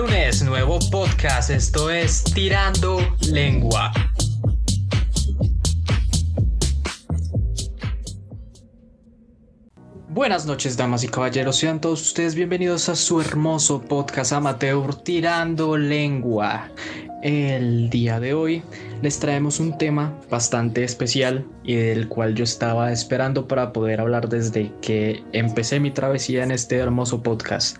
lunes, nuevo podcast. Esto es Tirando Lengua. Buenas noches, damas y caballeros. Sean todos ustedes bienvenidos a su hermoso podcast amateur Tirando Lengua. El día de hoy les traemos un tema bastante especial y del cual yo estaba esperando para poder hablar desde que empecé mi travesía en este hermoso podcast.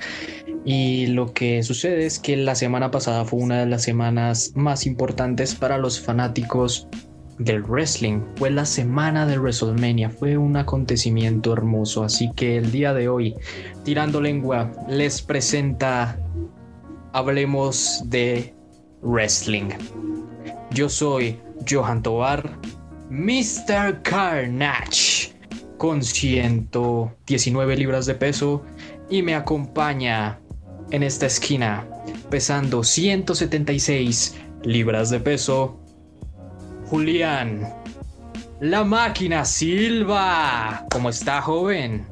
Y lo que sucede es que la semana pasada fue una de las semanas más importantes para los fanáticos del wrestling. Fue la semana de WrestleMania, fue un acontecimiento hermoso. Así que el día de hoy, tirando lengua, les presenta Hablemos de Wrestling. Yo soy Johan Tovar, Mr. Carnage, con 119 libras de peso y me acompaña en esta esquina, pesando 176 libras de peso, Julián. La máquina Silva. ¿Cómo está, joven?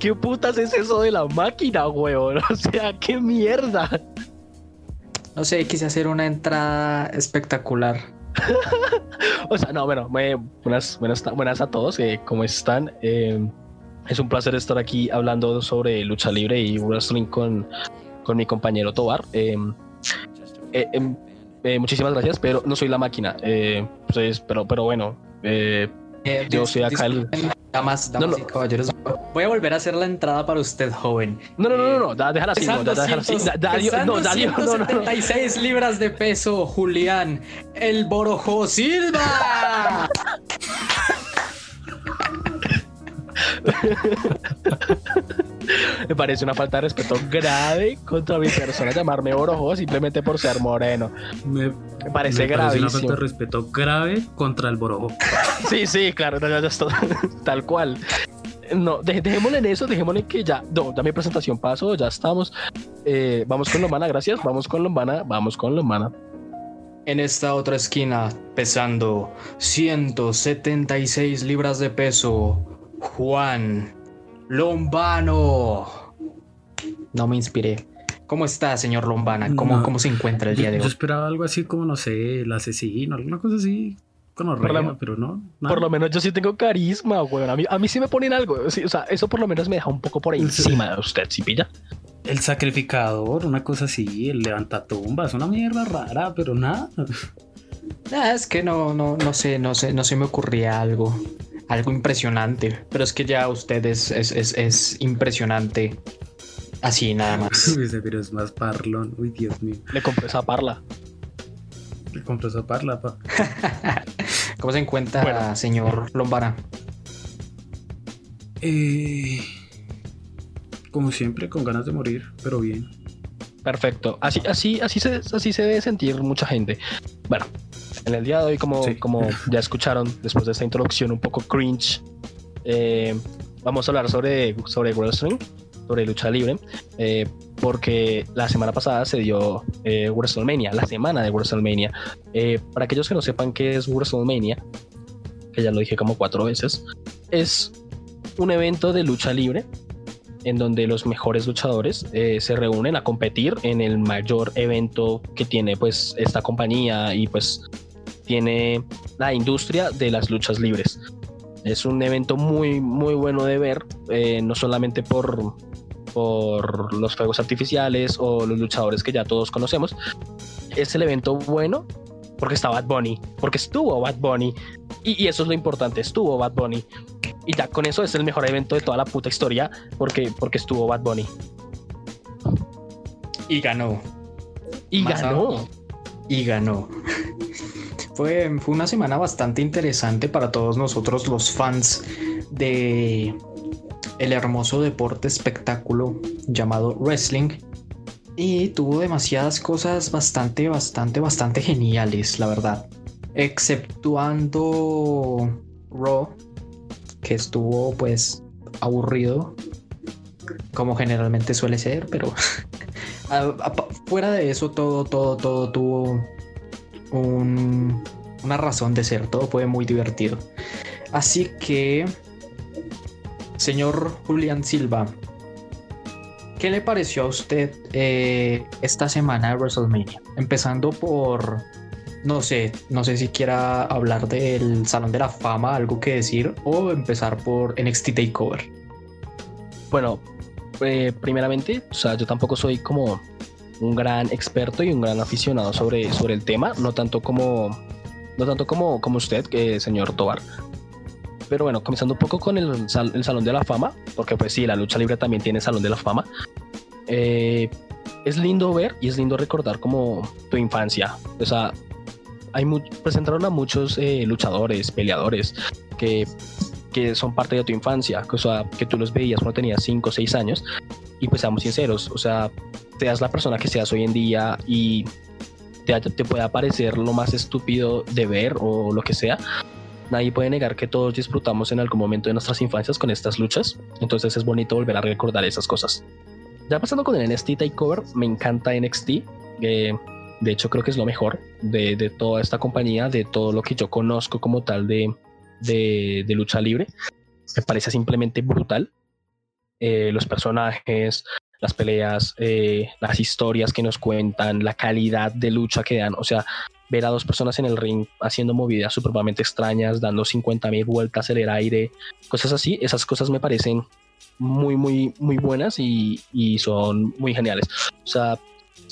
¿Qué putas es eso de la máquina, weón? O sea, qué mierda. No sé, quise hacer una entrada espectacular. o sea, no, bueno, buenas, buenas, buenas a todos. Eh, ¿Cómo están? Eh, es un placer estar aquí hablando sobre lucha libre y wrestling con, con mi compañero Tobar. Eh, em, muchísimas gracias, pero no soy la máquina. pues, pero, pero bueno, yo soy acá el. Damas, damas y caballeros, voy a volver a hacer la entrada para usted, joven. No, no, no, no, no déjala así, no, déjala así. no, 176 libras de peso, Julián, el Borojo Silva. Me parece una falta de respeto grave contra mi persona llamarme Borojo simplemente por ser moreno. Me, parece grave. una falta de respeto grave contra el Borojo. sí, sí, claro, tal cual. No, dejémosle en eso, dejémosle que ya, no, ya mi presentación pasó, ya estamos. Eh, vamos con Lombana, gracias, vamos con Lombana, vamos con Lombana. En esta otra esquina, pesando 176 libras de peso, Juan Lombano. No me inspiré. ¿Cómo está, señor Lombana? ¿Cómo, ¿cómo se encuentra el día de hoy? Yo esperaba algo así como, no sé, el asesino, alguna cosa así. Con horror, pero no. Por lo menos yo sí tengo carisma, güey. A mí, a mí sí me ponen algo. o sea, eso por lo menos me deja un poco por encima de usted, ¿sí pilla? El sacrificador, una cosa así, el levantatumbas, una mierda rara, pero nada. Ah, es que no, no, no sé, no sé, no se me ocurría algo algo impresionante. Pero es que ya usted es, es, impresionante. Así nada más. pero es más parlón. Uy, Dios mío. Le compré esa parla. Le compré esa parla, pa. ¿Cómo se encuentra, señor Lombara? Eh, como siempre, con ganas de morir, pero bien. Perfecto. Así, así, así se, así se debe sentir mucha gente. Bueno, en el día de hoy, como, como ya escucharon después de esta introducción un poco cringe, eh, vamos a hablar sobre, sobre wrestling, sobre lucha libre, eh, porque la semana pasada se dio eh, WrestleMania, la semana de WrestleMania. para aquellos que no sepan qué es WrestleMania, que ya lo dije como cuatro veces, es un evento de lucha libre en donde los mejores luchadores se reúnen a competir en el mayor evento que tiene pues esta compañía y pues tiene la industria de las luchas libres. Es un evento muy, muy bueno de ver, eh, no solamente por, por los fuegos artificiales o los luchadores que ya todos conocemos. Es el evento bueno porque está Bad Bunny, porque estuvo Bad Bunny. Y, eso es lo importante, estuvo Bad Bunny. Y ya con eso es el mejor evento de toda la puta historia porque, porque estuvo Bad Bunny. Y ganó. Y ganó. Y ganó. Fue, una semana bastante interesante para todos nosotros los fans de el hermoso deporte espectáculo llamado wrestling y tuvo demasiadas cosas bastante, bastante, bastante geniales, la verdad. Exceptuando Raw, que estuvo pues aburrido, como generalmente suele ser, pero fuera de eso todo, todo, todo tuvo una razón de ser. Todo fue muy divertido. Así que, señor Julián Silva, ¿qué le pareció a usted eh, esta semana de WrestleMania? Empezando por, no sé, no sé si quiera hablar del Salón de la Fama, algo que decir, o empezar por NXT Takeover. Bueno, eh, primeramente, o sea, yo tampoco soy como un gran experto y un gran aficionado sobre, sobre el tema, no tanto como, no tanto como, como usted, que señor Tobar. Pero bueno, comenzando un poco con el, Salón de la Fama, porque pues sí, la lucha libre también tiene Salón de la Fama. Eh, es lindo ver y es lindo recordar como tu infancia. O sea, hay presentaron a muchos eh, luchadores, peleadores que, que son parte de tu infancia, o sea, que tú los veías cuando tenías 5 o 6 años. Y pues seamos sinceros, o sea, seas la persona que seas hoy en día y te, te pueda parecer lo más estúpido de ver o lo que sea, nadie puede negar que todos disfrutamos en algún momento de nuestras infancias con estas luchas, entonces es bonito volver a recordar esas cosas. Ya pasando con el NXT Takeover, me encanta NXT, de hecho creo que es lo mejor de, toda esta compañía, de todo lo que yo conozco como tal de, de, lucha libre, me parece simplemente brutal. Eh, los personajes, las peleas, eh, las historias que nos cuentan, la calidad de lucha que dan. O sea, ver a dos personas en el ring haciendo movidas supremamente extrañas, dando 50 mil vueltas en el aire, cosas así, esas cosas me parecen muy, muy, muy buenas y, y son muy geniales. O sea,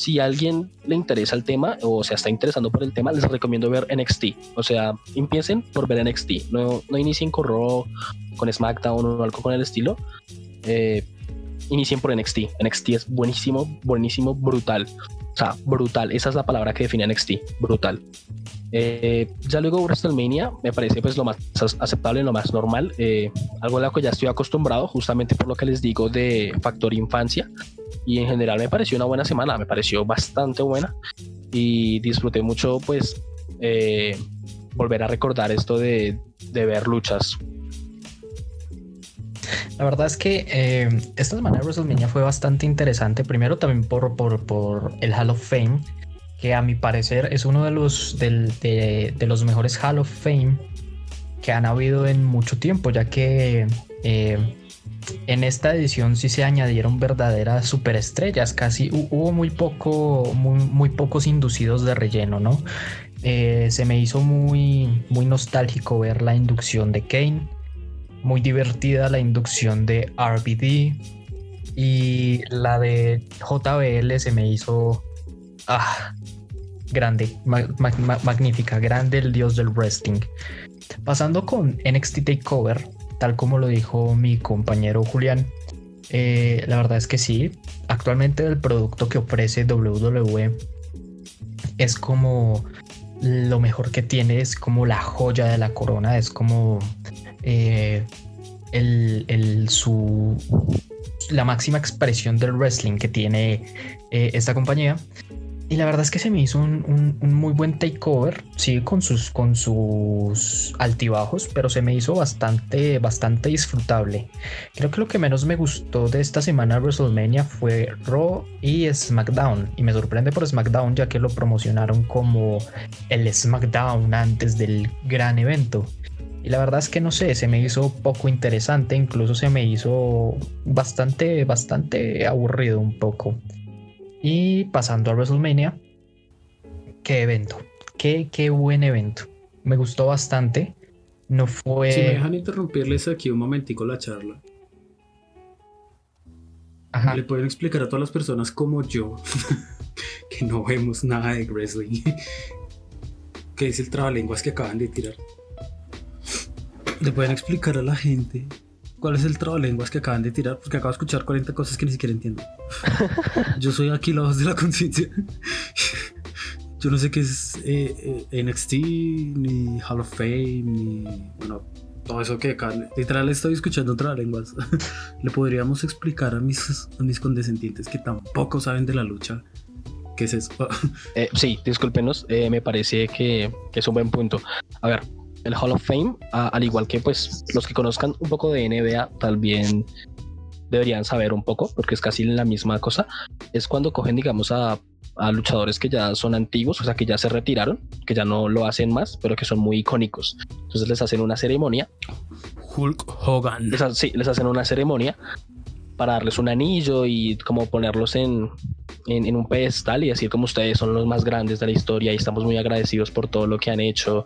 si alguien le interesa el tema o se está interesando por el tema, les recomiendo ver NXT. O sea, empiecen por ver NXT. No, no inicien con Raw, con SmackDown o algo con el estilo. Eh, inicien por NXT. NXT es buenísimo, buenísimo, brutal. O sea, brutal. Esa es la palabra que define NXT. Brutal. Eh, ya luego WrestleMania me parece pues lo más aceptable, lo más normal. Eh, algo a lo que ya estoy acostumbrado, justamente por lo que les digo de factor infancia. Y en general me pareció una buena semana, me pareció bastante buena. Y disfruté mucho pues eh, volver a recordar esto de, de ver luchas la verdad es que eh, esta semana de WrestleMania fue bastante interesante. Primero también por, por, el Hall of Fame, que a mi parecer es uno de los, de, los mejores Hall of Fame que han habido en mucho tiempo, ya que eh, en esta edición sí se añadieron verdaderas superestrellas, casi hubo muy poco, muy, muy pocos inducidos de relleno, ¿no? Eh, se me hizo muy, muy nostálgico ver la inducción de Kane muy divertida la inducción de RBD y la de JBL se me hizo ah, grande, magnífica, grande el dios del wrestling. Pasando con NXT Takeover, tal como lo dijo mi compañero Julián, eh, la verdad es que sí, actualmente el producto que ofrece WWE es como lo mejor que tiene, es como la joya de la corona, es como eh, el, su, la máxima expresión del wrestling que tiene eh, esta compañía. Y la verdad es que se me hizo un, muy buen takeover, sí, con sus, con sus altibajos, pero se me hizo bastante, bastante disfrutable. Creo que lo que menos me gustó de esta semana de WrestleMania fue Raw y SmackDown. Y me sorprende por SmackDown, ya que lo promocionaron como el SmackDown antes del gran evento. Y la verdad es que no sé, se me hizo poco interesante, incluso se me hizo bastante, bastante aburrido un poco. Y pasando a WrestleMania, qué evento, qué, qué buen evento. Me gustó bastante. No fue. Si me dejan interrumpirles aquí un momentico la charla. Ajá. Le pueden explicar a todas las personas como yo, que no vemos nada de wrestling, que es el trabalenguas que acaban de tirar. ¿Le pueden explicar a la gente cuál es el trabalenguas que acaban de tirar? Porque acabo de escuchar 40 cosas que ni siquiera entiendo. Yo soy aquí la voz de la conciencia. Yo no sé qué es eh, eh, NXT, ni Hall of Fame, ni. Bueno, todo eso que acaban. Literal, estoy escuchando trabalenguas. Le podríamos explicar a mis, a mis condescendientes que tampoco saben de la lucha. ¿Qué es eso? Eh, sí, discúlpenos, me parece que, que es un buen punto. A ver, el Hall of Fame, al igual que pues los que conozcan un poco de NBA también deberían saber un poco, porque es casi la misma cosa, es cuando cogen, digamos, a, luchadores que ya son antiguos, o sea, que ya se retiraron, que ya no lo hacen más, pero que son muy icónicos. Entonces les hacen una ceremonia. Hulk Hogan. sí, les hacen una ceremonia para darles un anillo y como ponerlos en, en, un pedestal y decir como ustedes son los más grandes de la historia y estamos muy agradecidos por todo lo que han hecho.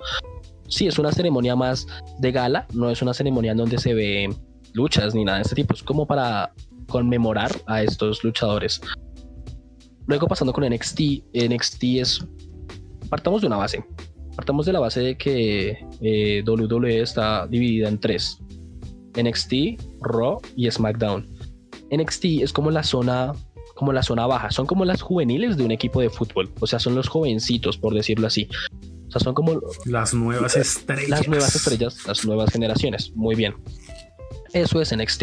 Sí, es una ceremonia más de gala, no es una ceremonia en donde se ve luchas ni nada de este tipo, es como para conmemorar a estos luchadores. Luego pasando con NXT, NXT es, partamos de una base, partamos de la base de que eh, WWE está dividida en tres, NXT, Raw y SmackDown. NXT es como la zona como la zona baja, son como las juveniles de un equipo de fútbol, o sea, son los jovencitos, por decirlo así. O sea, son como las nuevas estrellas. Las nuevas estrellas, las nuevas generaciones. Muy bien. Eso es NXT.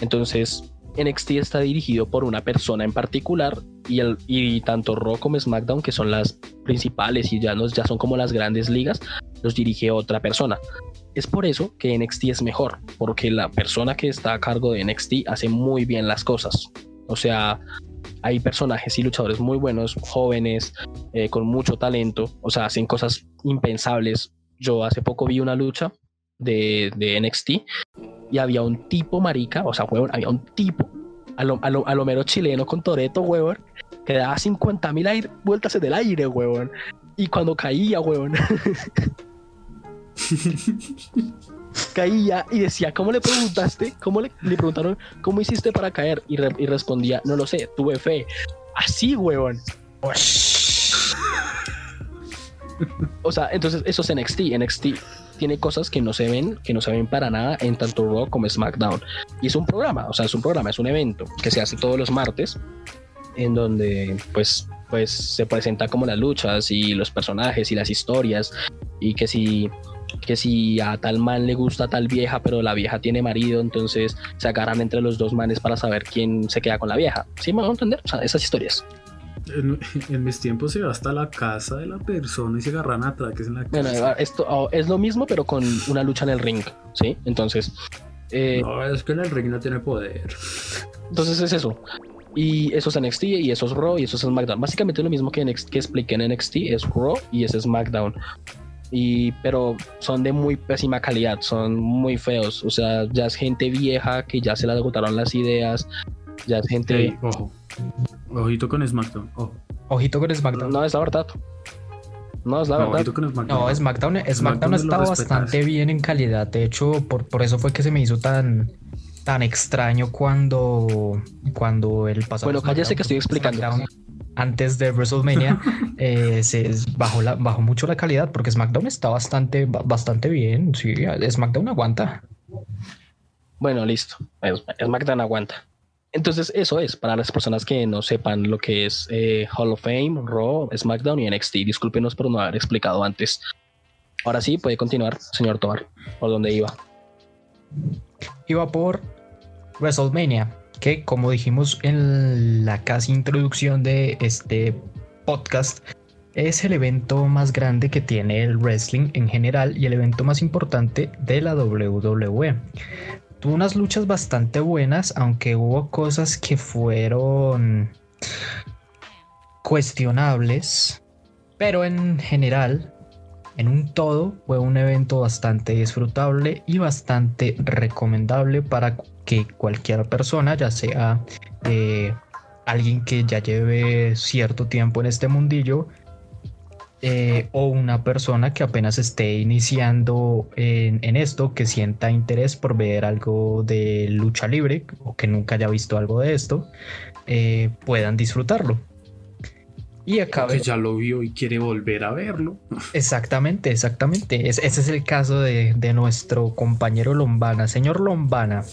Entonces, NXT está dirigido por una persona en particular y, el, y tanto Raw como SmackDown, que son las principales y ya, nos, ya son como las grandes ligas, los dirige otra persona. Es por eso que NXT es mejor, porque la persona que está a cargo de NXT hace muy bien las cosas. O sea, hay personajes y luchadores muy buenos, jóvenes, eh, con mucho talento, o sea, hacen cosas impensables. Yo hace poco vi una lucha de, de NXT y había un tipo marica, o sea, huevón, había un tipo a lo, a lo, mero chileno con Toreto, huevón, que daba 50 mil vueltas en el aire, huevón. Y cuando caía, huevón. caía y decía, ¿cómo le preguntaste? ¿Cómo le, le preguntaron, ¿cómo hiciste para caer? Y, respondía, no lo sé, tuve fe. Así, huevón. o sea, entonces eso es NXT. NXT tiene cosas que no se ven, que no se ven para nada en tanto Raw como SmackDown. Y es un programa, o sea, es un programa, es un evento que se hace todos los martes, en donde pues pues se presenta como las luchas y los personajes y las historias y que si que si a tal man le gusta a tal vieja, pero la vieja tiene marido, entonces se agarran entre los dos manes para saber quién se queda con la vieja. ¿Sí me van a entender? O sea, esas historias. En, mis tiempos se iba hasta la casa de la persona y se agarran a es en la casa. Bueno, esto oh, es lo mismo, pero con una lucha en el ring, ¿sí? Entonces. Eh, no, es que en el ring no tiene poder. Entonces es eso. Y eso es NXT y eso es Raw y eso es SmackDown. Básicamente lo mismo que, NXT, que expliqué en NXT es Raw y es SmackDown y pero son de muy pésima calidad, son muy feos, o sea, ya es gente vieja que ya se les agotaron las ideas, ya es gente... ojo, ojito con SmackDown, ojo. Ojito con SmackDown. No, es la verdad. No, es la verdad. No, SmackDown, SmackDown, ha estado bastante bien en calidad, de hecho, por, por eso fue que se me hizo tan tan extraño cuando cuando el pasado bueno cállese que estoy explicando antes de WrestleMania eh, se bajó, la, bajó mucho la calidad porque SmackDown está bastante, bastante bien. Sí, SmackDown aguanta. Bueno, listo. SmackDown aguanta. Entonces, eso es para las personas que no sepan lo que es eh, Hall of Fame, Raw, SmackDown y NXT. Discúlpenos por no haber explicado antes. Ahora sí, puede continuar, señor Tobar, por dónde iba. Iba por WrestleMania que como dijimos en la casi introducción de este podcast, es el evento más grande que tiene el wrestling en general y el evento más importante de la WWE. Tuvo unas luchas bastante buenas, aunque hubo cosas que fueron cuestionables, pero en general, en un todo, fue un evento bastante disfrutable y bastante recomendable para que cualquier persona, ya sea eh, alguien que ya lleve cierto tiempo en este mundillo, eh, o una persona que apenas esté iniciando en, esto, que sienta interés por ver algo de lucha libre o que nunca haya visto algo de esto, eh, puedan disfrutarlo. Y acá que ya lo vio y quiere volver a verlo. Exactamente, exactamente. ese es el caso de, de nuestro compañero Lombana. Señor Lombana,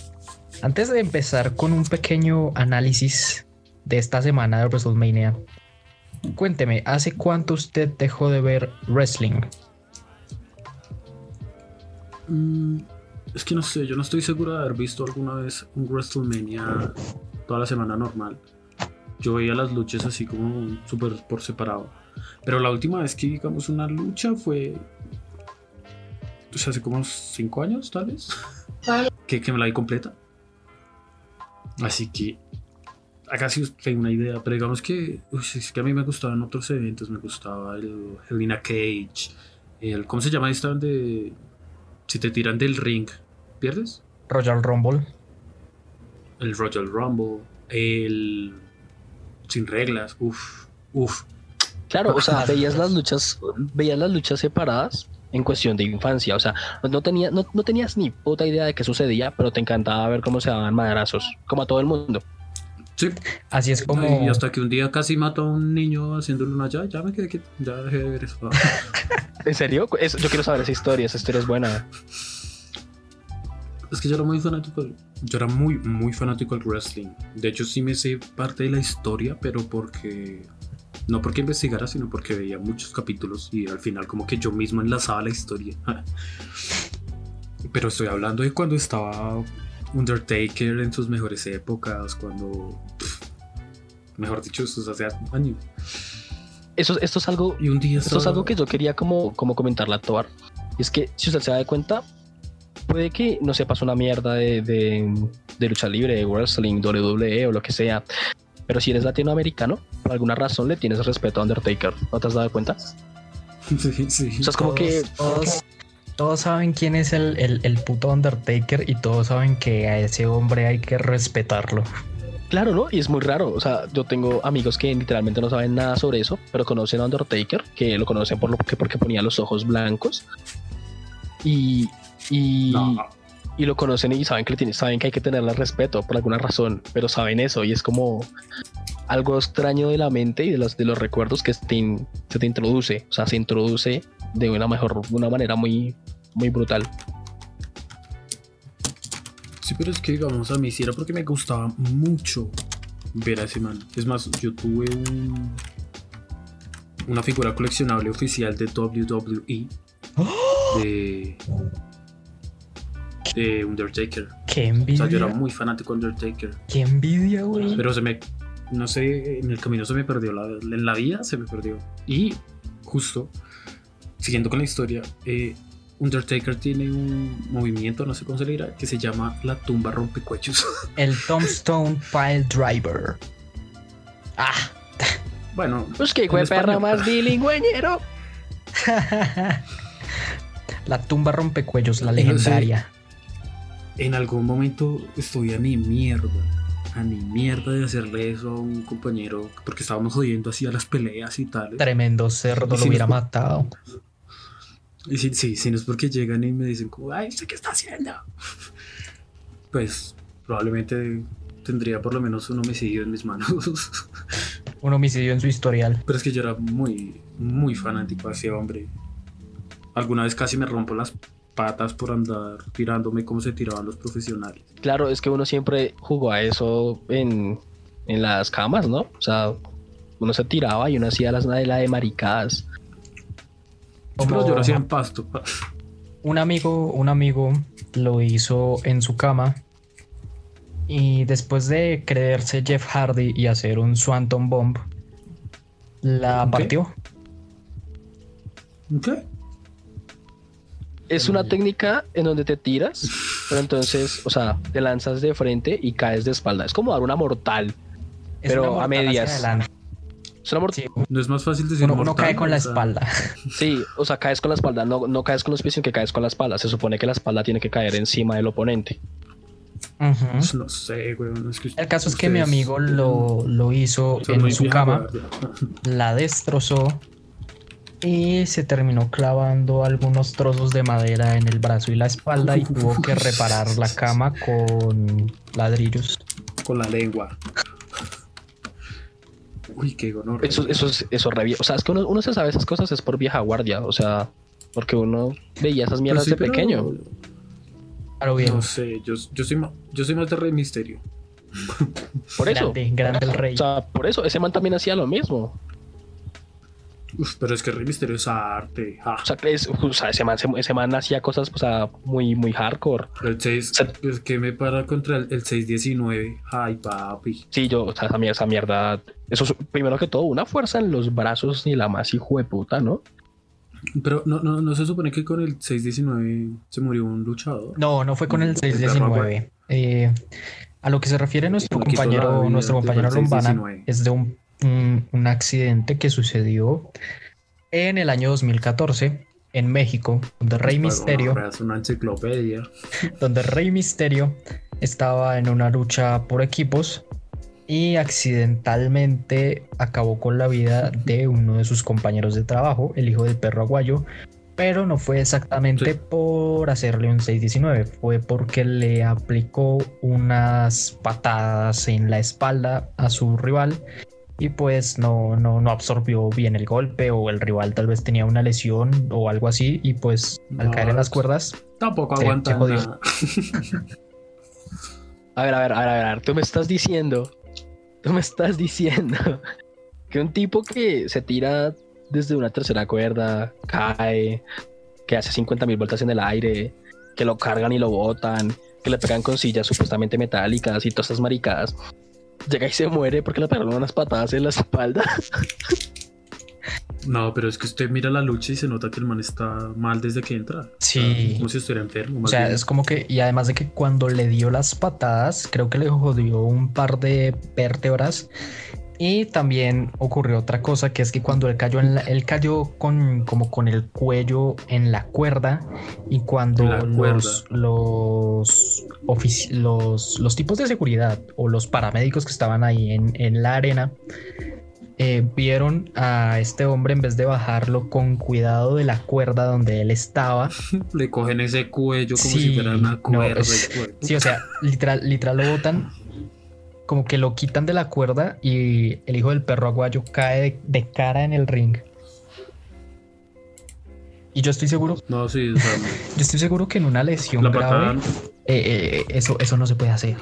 antes de empezar con un pequeño análisis de esta semana de WrestleMania, cuénteme, ¿hace cuánto usted dejó de ver wrestling? Mm, es que no sé, yo no estoy seguro de haber visto alguna vez un WrestleMania toda la semana normal. Yo veía las luchas así como súper por separado. Pero la última vez que digamos una lucha fue. Pues hace como 5 años, tal vez. que, que me la vi completa. Así que acá sí tengo una idea, pero digamos que, es que a mí me gustaban otros eventos, me gustaba el Helena Cage, el, ¿cómo se llama esta de si te tiran del ring, pierdes? Royal Rumble. el Royal Rumble, el sin reglas, uff, uff. Claro, o sea, veías las luchas, veías las luchas separadas en cuestión de infancia, o sea, no, tenía, no, tenías ni puta idea de qué sucedía, pero te encantaba ver cómo se daban madrazos, como a todo el mundo. Sí. Así es como. Y hasta que un día casi mató a un niño haciéndole una ya, ya me quedé quieto, ya dejé de ver eso. ¿En serio? yo quiero saber esa historia, esa historia es buena. Es que yo era muy fanático. Yo era muy, muy fanático del wrestling. De hecho, sí me sé parte de la historia, pero porque. No porque investigara, sino porque veía muchos capítulos y al final, como que yo mismo enlazaba la historia. pero estoy hablando de cuando estaba Undertaker en sus mejores épocas, cuando. mejor dicho, eso es hace años. Eso, esto es algo. Y un día Esto es algo que yo quería como, como comentarle a Tobar. Es que si usted se da cuenta, puede que no sepas una mierda de, de, lucha libre, de wrestling, WWE o lo que sea, pero si eres latinoamericano, por alguna razón le tienes respeto a Undertaker. ¿No te has dado cuenta? Sí, sí. O sea, es como que. Todos, saben quién es el, el, puto Undertaker y todos saben que a ese hombre hay que respetarlo. Claro, ¿no? Y es muy raro. O sea, yo tengo amigos que literalmente no saben nada sobre eso, pero conocen a Undertaker, que lo conocen por lo que porque ponía los ojos blancos. Y, y, y lo conocen y saben que, tiene, saben que hay que tenerle respeto por alguna razón, pero saben eso y es como algo extraño de la mente y de los, de los recuerdos que se te, introduce. O sea, se introduce de una mejor, una manera muy, muy brutal. Sí, pero es que digamos a mí sí era porque me gustaba mucho ver a ese man. Es más, yo tuve un, una figura coleccionable oficial de WWE. De, de Undertaker. Qué envidia. O sea, yo era muy fanático de Undertaker. Qué envidia, güey. Pero se me, no sé, en el camino se me perdió, la, en la vida se me perdió. Y justo, siguiendo con la historia, eh, Undertaker tiene un movimiento, no sé cómo se le dirá, que se llama la tumba rompecuechos. El Tombstone Pile Driver. Ah. Bueno. Pues que fue perra más bilingüeñero. la tumba rompecuellos, la legendaria en algún momento estoy a ni mierda, a ni mierda de hacerle eso a un compañero, porque estábamos jodiendo así a las peleas y tal. Tremendo cerdo, lo hubiera matado. Y sí, sí, si no es porque llegan y me dicen, como, ay, ¿usted qué está haciendo? Pues probablemente tendría por lo menos un homicidio en mis manos. un homicidio en su historial. Pero es que yo era muy, muy fanático de ese hombre. Alguna vez casi me rompo las patas por andar tirándome como se tiraban los profesionales. Claro, es que uno siempre jugó a eso en, en las camas, ¿no? O sea, uno se tiraba y uno hacía las la de maricadas. Pero yo lo hacía en pasto. Un amigo, un amigo lo hizo en su cama y después de creerse Jeff Hardy y hacer un Swanton Bomb, la partió. ¿Qué? Es una técnica en donde te tiras, pero entonces, o sea, te lanzas de frente y caes de espalda. Es como dar una mortal, pero a medias. Es una mortal. No es más fácil decir uno, uno cae con la espalda. Sí, o sea, caes con la espalda, no, no caes con los pies, sino que caes con la espalda. Se supone que la espalda tiene que caer encima del oponente. Pues no sé, güey. el caso es que mi amigo lo, lo hizo en su cama, la destrozó y se terminó clavando algunos trozos de madera en el brazo y la espalda y tuvo que reparar la cama con ladrillos. Con la lengua. Uy, qué honor. Eso, eso, es, eso O sea, es que uno, se sabe esas cosas es por vieja guardia. O sea, porque uno veía esas mierdas pues de pequeño. Claro, bien. No sé, yo, yo, soy, más, yo soy más de Rey Misterio. Por eso. Grande, grande el rey. O sea, por eso, ese man también hacía lo mismo. Uf, pero es que Rey Misterio es arte. O, sea, o, sea, ese man, ese man hacía cosas o sea, muy, muy hardcore. El 6, pues, que me para contra el, 619. Ay, papi. Sí, yo, o sea, esa, esa mierda. Eso es, primero que todo, una fuerza en los brazos ni la más hijo de puta, ¿no? Pero no, no, no se supone que con el 619 se murió un luchador. No, no fue con el 619. Eh, a lo que se refiere nuestro compañero, nuestro compañero Lombana es de un un, accidente que sucedió en el año 2014 en México, donde Rey Misterio. una enciclopedia. Donde Rey Misterio estaba en una lucha por equipos y accidentalmente acabó con la vida de uno de sus compañeros de trabajo, el hijo del perro aguayo, pero no fue exactamente por hacerle un 619, fue porque le aplicó unas patadas en la espalda a su rival y pues no, no, no absorbió bien el golpe o el rival tal vez tenía una lesión o algo así y pues al caer en las cuerdas tampoco aguanta nada. a ver, a ver, a ver, a ver, tú me estás diciendo, tú me estás diciendo que un tipo que se tira desde una tercera cuerda, cae, que hace 50 mil vueltas en el aire, que lo cargan y lo botan, que le pegan con sillas supuestamente metálicas y todas esas maricadas llega y se muere porque le pegaron unas patadas en la espalda. No, pero es que usted mira la lucha y se nota que el man está mal desde que entra. Sí. como si estuviera enfermo. o sea, es como que, y además de que cuando le dio las patadas, creo que le jodió un par de vértebras. Y también ocurrió otra cosa, que es que cuando él cayó, en él cayó con, como con el cuello en la cuerda y cuando los, los, los, los, tipos de seguridad o los paramédicos que estaban ahí en, en la arena eh, vieron a este hombre en vez de bajarlo con cuidado de la cuerda donde él estaba. Le cogen ese cuello como si fuera una cuerda. sí, o sea, literal, literal lo botan como que lo quitan de la cuerda y el hijo del perro aguayo cae de, cara en el ring. Y yo estoy seguro. No, sí, yo estoy seguro que en una lesión grave eh, eh, eso, eso no se puede hacer.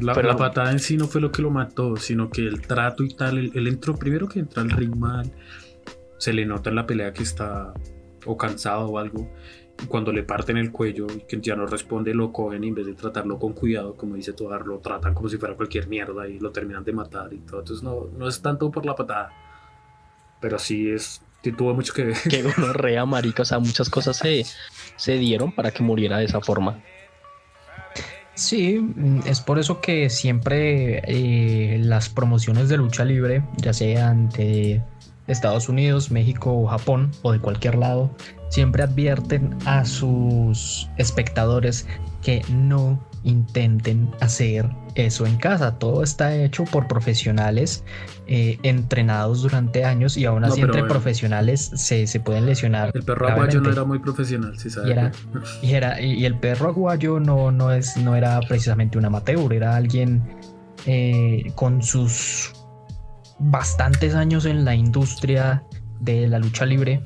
La, la, patada en sí no fue lo que lo mató, sino que el trato y tal. Él, entró primero que entra al ring mal. Se le nota en la pelea que está o cansado o algo cuando le parten el cuello y que ya no responde, lo cogen y en vez de tratarlo con cuidado, como dice Togar, lo tratan como si fuera cualquier mierda y lo terminan de matar y todo. Entonces no, no es tanto por la patada, pero sí es, tuvo mucho que ver. Que rea marica, o sea, muchas cosas se, se dieron para que muriera de esa forma. Sí, mm, es por eso que siempre eh, las promociones de lucha libre, ya sean de Estados Unidos, México o Japón o de cualquier lado, siempre advierten a sus espectadores que no intenten hacer eso en casa. Todo está hecho por profesionales eh, entrenados durante años y aún así entre profesionales se, pueden lesionar. El perro aguayo no era muy profesional, si sabes. Y, era, y, el perro aguayo no, no, es, no era precisamente un amateur, era alguien eh, con sus bastantes años en la industria de la lucha libre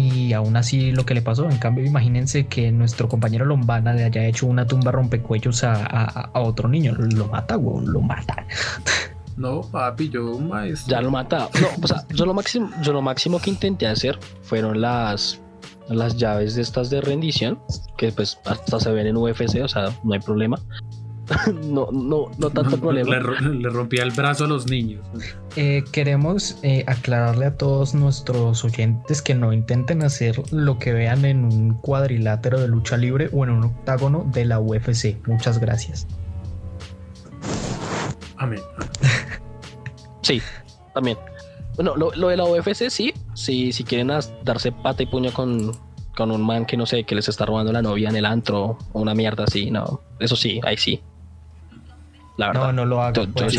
y aún así lo que le pasó. En cambio, imagínense que nuestro compañero Lombana le haya hecho una tumba rompecuellos a, a, otro niño. Lo mata, güey, lo mata. No, papi, yo maestro. Ya lo mata. No, o sea, yo lo máximo, yo lo máximo que intenté hacer fueron las las llaves de estas de rendición, que pues hasta se ven en UFC, o sea, no hay problema. no, no, no tanto problema. Le, rompía el brazo a los niños. Eh, queremos eh, aclararle a todos nuestros oyentes que no intenten hacer lo que vean en un cuadrilátero de lucha libre o en un octágono de la UFC. Muchas gracias. Amén. sí, también. Bueno, lo, de la UFC sí, sí, si quieren darse pata y puño con, con un man que no sé, que les está robando la novia en el antro o una mierda así, no, eso sí, ahí sí. No, no lo hagan. los,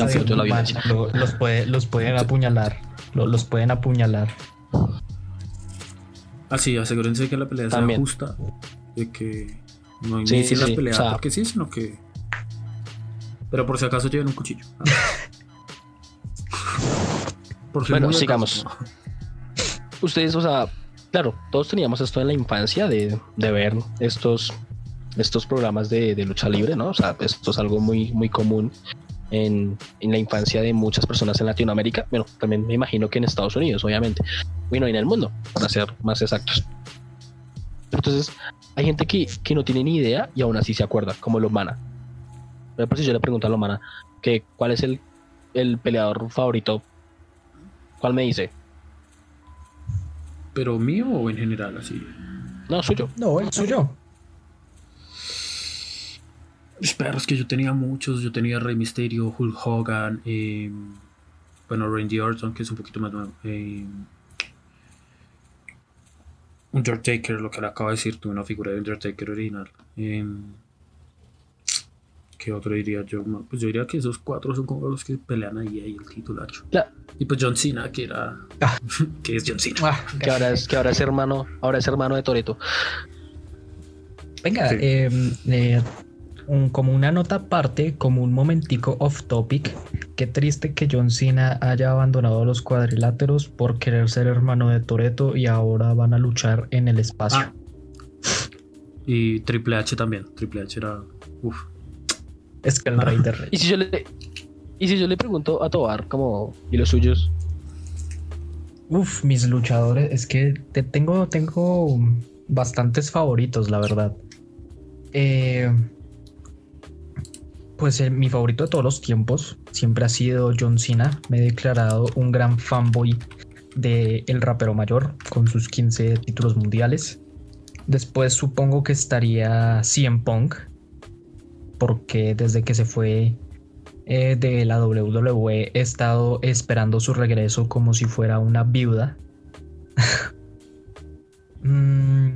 los pueden apuñalar. los pueden apuñalar. Así, ah, asegúrense que la pelea sea justa. De que no hay sí, la pelea porque sí, sino que. Pero por si acaso lleven un cuchillo. por bueno, sigamos. Ustedes, o sea, claro, todos teníamos esto en la infancia de, de ver estos estos programas de, lucha libre, ¿no? O sea, esto es algo muy, muy común en, la infancia de muchas personas en Latinoamérica. Bueno, también me imagino que en Estados Unidos, obviamente. Bueno, y en el mundo, para ser más exactos. Entonces, hay gente que, no tiene ni idea y aún así se acuerda, como Lomana. Por si yo le pregunto a Lomana que cuál es el, el peleador favorito, ¿cuál me dice? ¿Pero mío o en general así? No, suyo. No, el suyo. Perros que yo tenía muchos, yo tenía Rey Misterio, Hulk Hogan, eh, bueno, Randy Orton, que es un poquito más nuevo. Eh, un Undertaker, lo que le acabo de decir, tuve una figura de Undertaker original. Eh, ¿Qué otro diría yo? Pues yo diría que esos cuatro son como los que pelean ahí, ahí el titulacho. La- Y pues John Cena, que era. Ah. que es John Cena. Ah, que ahora es, que ahora es hermano, ahora es hermano de Toreto. Venga, Sí. eh, eh, un- como una nota aparte, como un momentico off topic. Qué triste que John Cena haya abandonado los cuadriláteros por querer ser hermano de Toreto y ahora van a luchar en el espacio. Ah. Y Triple H también. Triple H era. Uf. Es que el rey de reyes. Y si yo le, y si yo le pregunto a Tobar como y los suyos, Uf, mis luchadores, es que te tengo, tengo bastantes favoritos, la verdad. Eh, pues eh, mi favorito de todos los tiempos siempre ha sido John Cena. Me he declarado un gran fanboy de El Rapero Mayor con sus 15 títulos mundiales. Después supongo que estaría CM Punk, porque desde que se fue eh, de la WWE he estado esperando su regreso como si fuera una viuda. Mm,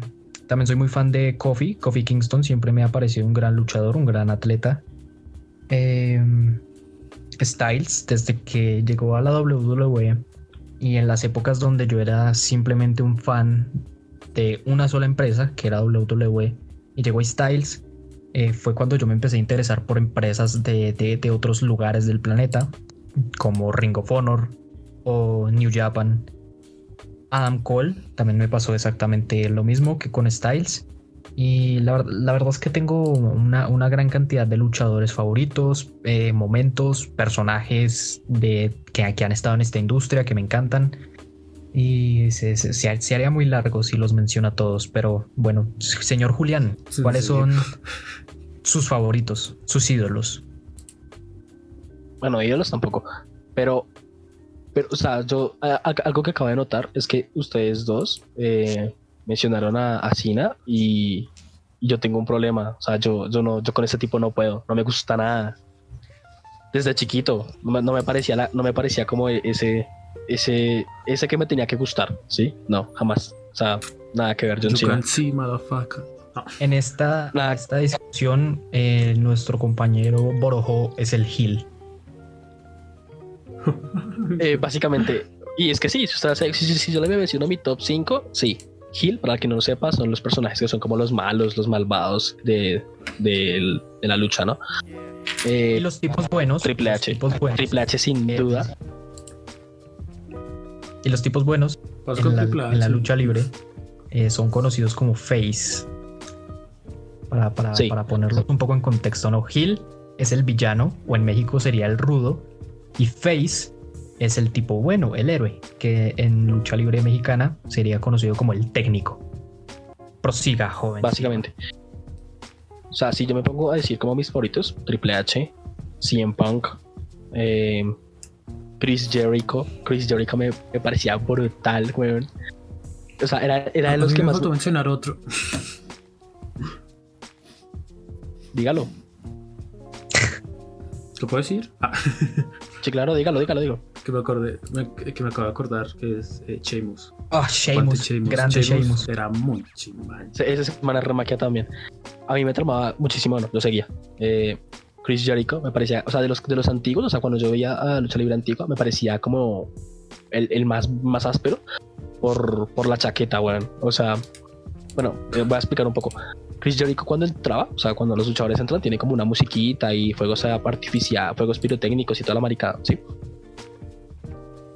también soy muy fan de Kofi. Kofi Kingston siempre me ha parecido un gran luchador, un gran atleta. Em, Styles, desde que llegó a la WWE y en las épocas donde yo era simplemente un fan de una sola empresa, que era WWE, y llegó Styles, eh, fue cuando yo me empecé a interesar por empresas de, de- de otros lugares del planeta, como Ring of Honor o New Japan. Adam Cole también me pasó exactamente lo mismo que con Styles. Y la, la verdad es que tengo una, una gran cantidad de luchadores favoritos, eh, momentos, personajes de, que, que han estado en esta industria que me encantan. Y se, se- se- se haría muy largo si los menciono a todos, pero bueno, señor Julián, Sí, ¿cuáles sí. son sus favoritos, sus ídolos? bueno, ídolos tampoco, pero, pero, o sea, yo, a- a- algo que acabo de notar es que ustedes dos eh, mencionaron a, a y, y yo tengo un problema, o sea, yo, yo no, yo con ese tipo no puedo, no me gusta nada. Desde chiquito, no me, no me parecía, la- no me parecía como ese, ese, ese que me tenía que gustar, ¿sí? No, jamás. O sea, nada que ver, John You Cena. En esta, La- esta discusión, eh, nuestro compañero Borojo es el Gil. Eh, básicamente, y es que sí, si, usted, si, si- si yo le menciono mi top 5, sí. Hill, para el que no lo sepa, son los personajes que son como los malos, los malvados de, de la lucha, ¿no? Eh, Y los tipos buenos. Triple H. tipos buenos, Triple H sin duda. Y los tipos buenos en con la, en lucha libre eh, son conocidos como face. Para, para, Sí. para ponerlos un poco en contexto, ¿no? Hill es el villano, o en México sería el rudo, y face es el tipo bueno, el héroe, que en lucha libre mexicana sería conocido como el técnico. Prosiga, joven. Básicamente. O sea, si yo me pongo a decir como mis favoritos, Triple H, CM Punk, eh, Chris Jericho. Chris Jericho me, me parecía brutal, weón. O sea, era, era de los que me más. mencionar otro. Dígalo. ¿Lo puedo decir? Ah, Sí, claro, dígalo, dígalo, digo. Que me acordé, me- que me acabo de acordar que es eh, Sheamus. Ah, Aguante Sheamus, grande Sheamus. Era muy. Ese- Esa semana remaquia también. A mí me tramaba muchísimo, bueno, lo seguía. Eh, Chris Jericho me parecía, o sea, de los, de los antiguos, o sea, cuando yo veía a lucha libre antigua, me parecía como el, el más, más áspero por, por la chaqueta, weón. O sea, bueno, eh, voy a explicar un poco. Chris Jericho cuando entraba, o sea, cuando los luchadores entran, tiene como una musiquita y fuegos artificiales, fuegos pirotécnicos y toda la maricada, ¿sí?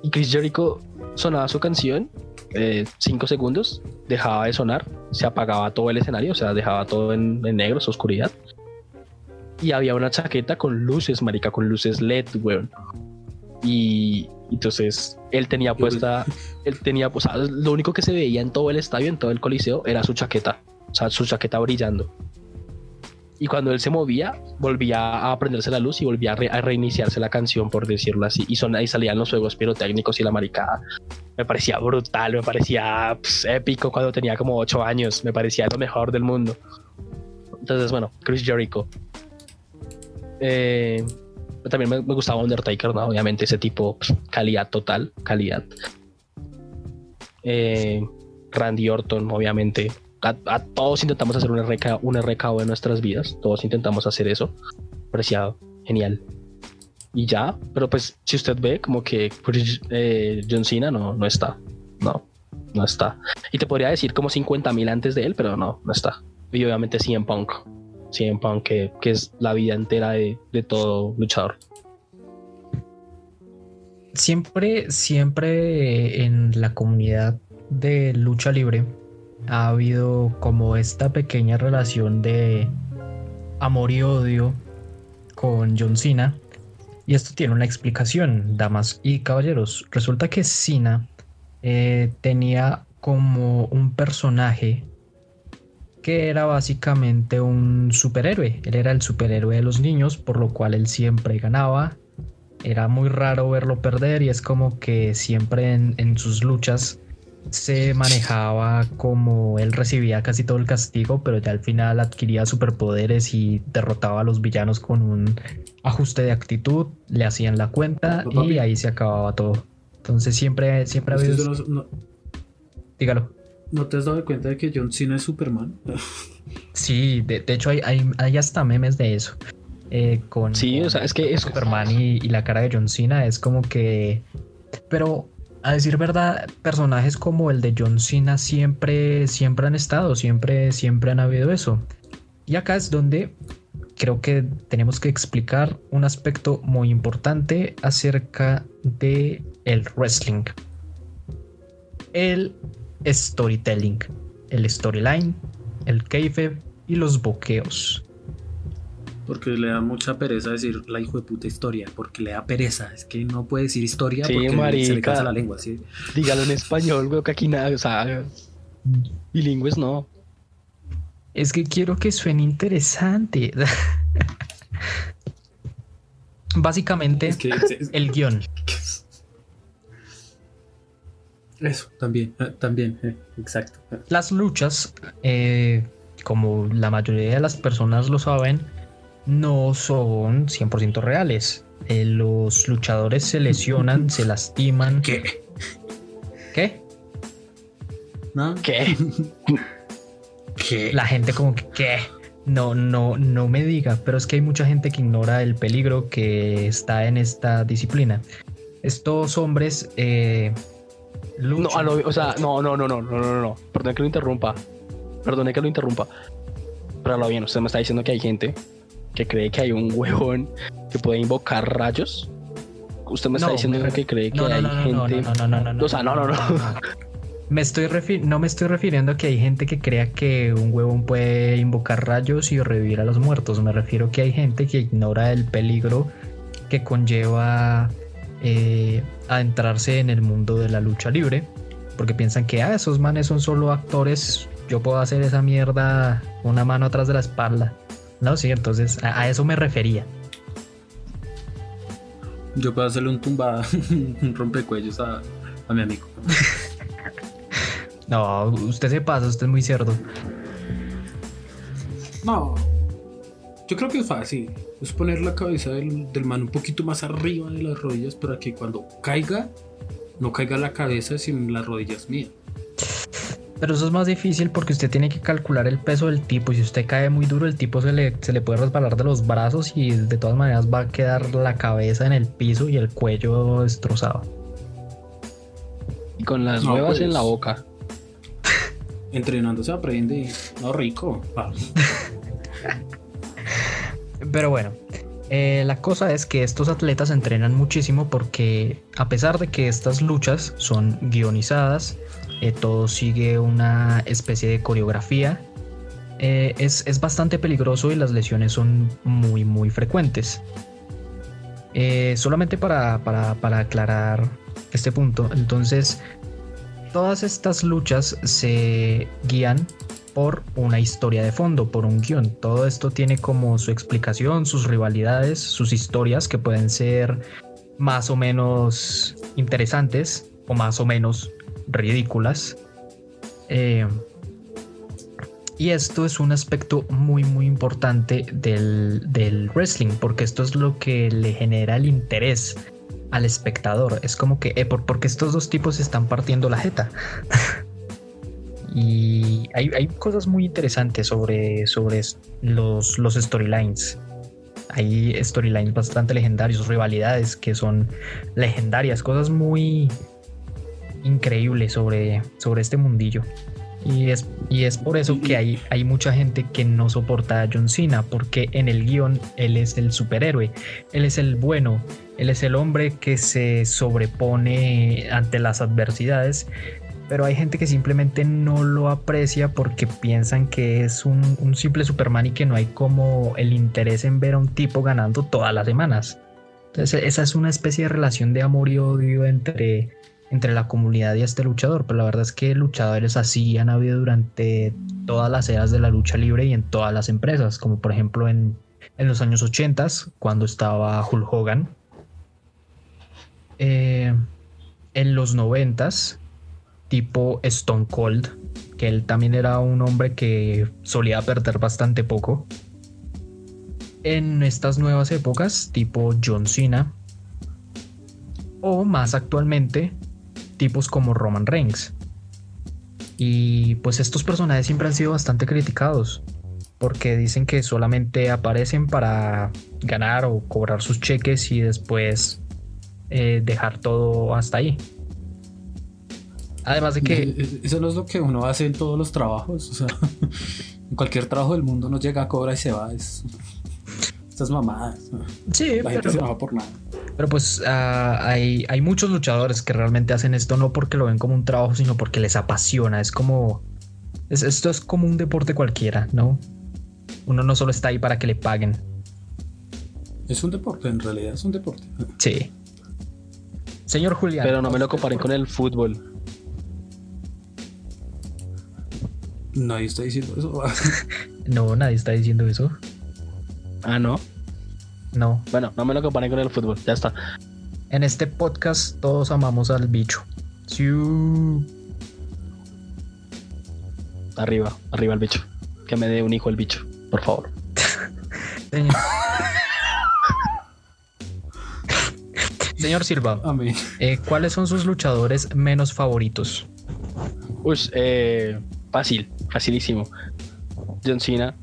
Y Chris Jericho sonaba su canción, 5 segundos, dejaba de sonar, se apagaba todo el escenario, o sea, dejaba todo en, en negro, su oscuridad. Y había una chaqueta con luces, marica, con luces LED, weón. Y entonces él tenía puesta, él tenía, o sea, lo único que se veía en todo el estadio, en todo el coliseo, era su chaqueta, o sea, su chaqueta brillando. Y cuando él se movía, volvía a prenderse la luz y volvía a, re- a reiniciarse la canción, por decirlo así. Y, son, ahí salían los juegos pirotécnicos y la maricada. Me parecía brutal, me parecía pss, épico cuando tenía como 8 años. Me parecía lo mejor del mundo. Entonces, bueno, Chris Jericho. Eh, también me, gustaba Undertaker, ¿no? Obviamente ese tipo, pss, calidad total, calidad. Eh, Randy Orton, obviamente. A, todos intentamos hacer un, RK, un RKO en nuestras vidas. Todos intentamos hacer eso. preciado, genial. Y ya, pero pues si usted ve como que eh, John Cena no, no está, no, no está. Y te podría decir como 50 mil antes de él, pero no, no está. Y obviamente CM Punk, CM Punk que, que es la vida entera de, de todo luchador. Siempre, siempre en la comunidad de lucha libre ha habido como esta pequeña relación de amor y odio con John Cena. Y esto tiene una explicación, damas y caballeros. Resulta que Cena eh, tenía como un personaje que era básicamente un superhéroe. Él era el superhéroe de los niños, por lo cual él siempre ganaba. Era muy raro verlo perder y es como que siempre en sus luchas se manejaba como él recibía casi todo el castigo, pero ya al final adquiría superpoderes y derrotaba a los villanos con un ajuste de actitud, le hacían la cuenta y ahí se acababa todo. Entonces siempre, siempre ha habido... Dígalo. ¿No te has dado cuenta de que John Cena es Superman? sí, de, hecho hay, hay, hasta memes de eso. Eh, con, sí, o sea, es que es Superman y, y la cara de John Cena es como que... Pero a decir verdad, personajes como el de John Cena siempre, siempre han estado, siempre, siempre han habido eso. Y acá es donde creo que tenemos que explicar un aspecto muy importante acerca de el wrestling. El storytelling, el storyline, el kayfabe y los boqueos. Porque le da mucha pereza decir la hijo de puta historia, porque le da pereza. Es que no puede decir historia porque se le cansa la lengua. ¿sí? Dígalo en español, güey, que aquí nada, o sea, bilingües no. Es que quiero que suene interesante. Básicamente, el guion. Eso, también, eh, también, eh, exacto. Las luchas, eh, como la mayoría de las personas lo saben, no son 100% reales. Eh, los luchadores se lesionan, se lastiman. ¿Qué? ¿Qué? ¿No? ¿Qué? ¿Qué? La gente como que, ¿qué? No, no, no me diga, pero es que hay mucha gente que ignora el peligro que está en esta disciplina. Estos hombres eh, No, o sea, no, no, no, no, no, no, no. Perdone que lo interrumpa. Perdone que lo interrumpa. Pero lo bien, usted me está diciendo que hay gente que cree que hay un huevón que puede invocar rayos. Usted me está diciendo que cree que hay gente. No, no, no, no, O sea, no, no, no. Me estoy no me estoy refiriendo a que hay gente que crea que un huevón puede invocar rayos y revivir a los muertos. Me refiero a que hay gente que ignora el peligro que conlleva eh, adentrarse en el mundo de la lucha libre. Porque piensan que ah, esos manes son solo actores. Yo puedo hacer esa mierda una mano atrás de la espalda. No, sí, entonces a, eso me refería. Yo puedo hacerle un tumba, un rompecuellos a, a mi amigo. no, usted se pasa, usted es muy cerdo. No, yo creo que es fácil. Es poner la cabeza del, del man un poquito más arriba de las rodillas para que cuando caiga, no caiga la cabeza sin las rodillas mías. Pero eso es más difícil porque usted tiene que calcular el peso del tipo y si usted cae muy duro el tipo se le, se le puede resbalar de los brazos y de todas maneras va a quedar la cabeza en el piso y el cuello destrozado. Y con las nuevas en la pues, boca. Entrenando se aprende. No rico. Pero bueno, eh, la cosa es que estos atletas entrenan muchísimo porque a pesar de que estas luchas son guionizadas, todo sigue una especie de coreografía. Eh, es, bastante peligroso y las lesiones son muy muy frecuentes. Eh, solamente para, para aclarar este punto, entonces todas estas luchas se guían por una historia de fondo, por un guion. Todo esto tiene como su explicación, sus rivalidades, sus historias que pueden ser más o menos interesantes o más o menos ridículas. Eh, y esto es un aspecto muy muy importante del, wrestling, porque esto es lo que le genera el interés al espectador. Es como que, eh, porque estos dos tipos están partiendo la jeta. y hay, cosas muy interesantes sobre, sobre los, los storylines. hay storylines bastante legendarios, rivalidades que son legendarias, cosas muy increíbles sobre, sobre este mundillo. Y es, y es por eso que hay, hay mucha gente que no soporta a John Cena, porque en el guion él es el superhéroe, él es el bueno, él es el hombre que se sobrepone ante las adversidades, pero hay gente que simplemente no lo aprecia porque piensan que es un, simple Superman y que no hay como el interés en ver a un tipo ganando todas las semanas. Entonces esa es una especie de relación de amor y odio entre entre la comunidad y este luchador, pero la verdad es que luchadores así han habido durante todas las eras de la lucha libre y en todas las empresas, como por ejemplo en, los años 80 cuando estaba Hulk Hogan, eh, en los 90 tipo Stone Cold, que él también era un hombre que solía perder bastante poco. En estas nuevas épocas, tipo John Cena, o más actualmente, tipos como Roman Reigns. Y pues estos personajes siempre han sido bastante criticados porque dicen que solamente aparecen para ganar o cobrar sus cheques y después eh, dejar todo hasta ahí. Además de que... Eh, eso no es lo que uno hace en todos los trabajos. O sea, en cualquier trabajo del mundo no llega, a cobrar y se va. Es... Estas mamadas. Sí, La gente se va por nada. Pero pues ah, hay, hay muchos luchadores que realmente hacen esto no porque lo ven como un trabajo, sino porque les apasiona. Es como... esto es como un deporte cualquiera, ¿no? Uno no solo está ahí para que le paguen. Es un deporte, en realidad es un deporte. Sí. Señor Julián. Pero no me lo comparen con el fútbol. Nadie está diciendo eso. no, nadie está diciendo eso. Ah, no. No. Bueno, no me lo comparen con el fútbol, ya está. En este podcast todos amamos al bicho. Arriba, arriba el bicho. Que me dé un hijo el bicho, por favor. Señor. Silva, eh, ¿cuáles son sus luchadores menos favoritos? Pues eh, fácil, facilísimo. John Cena,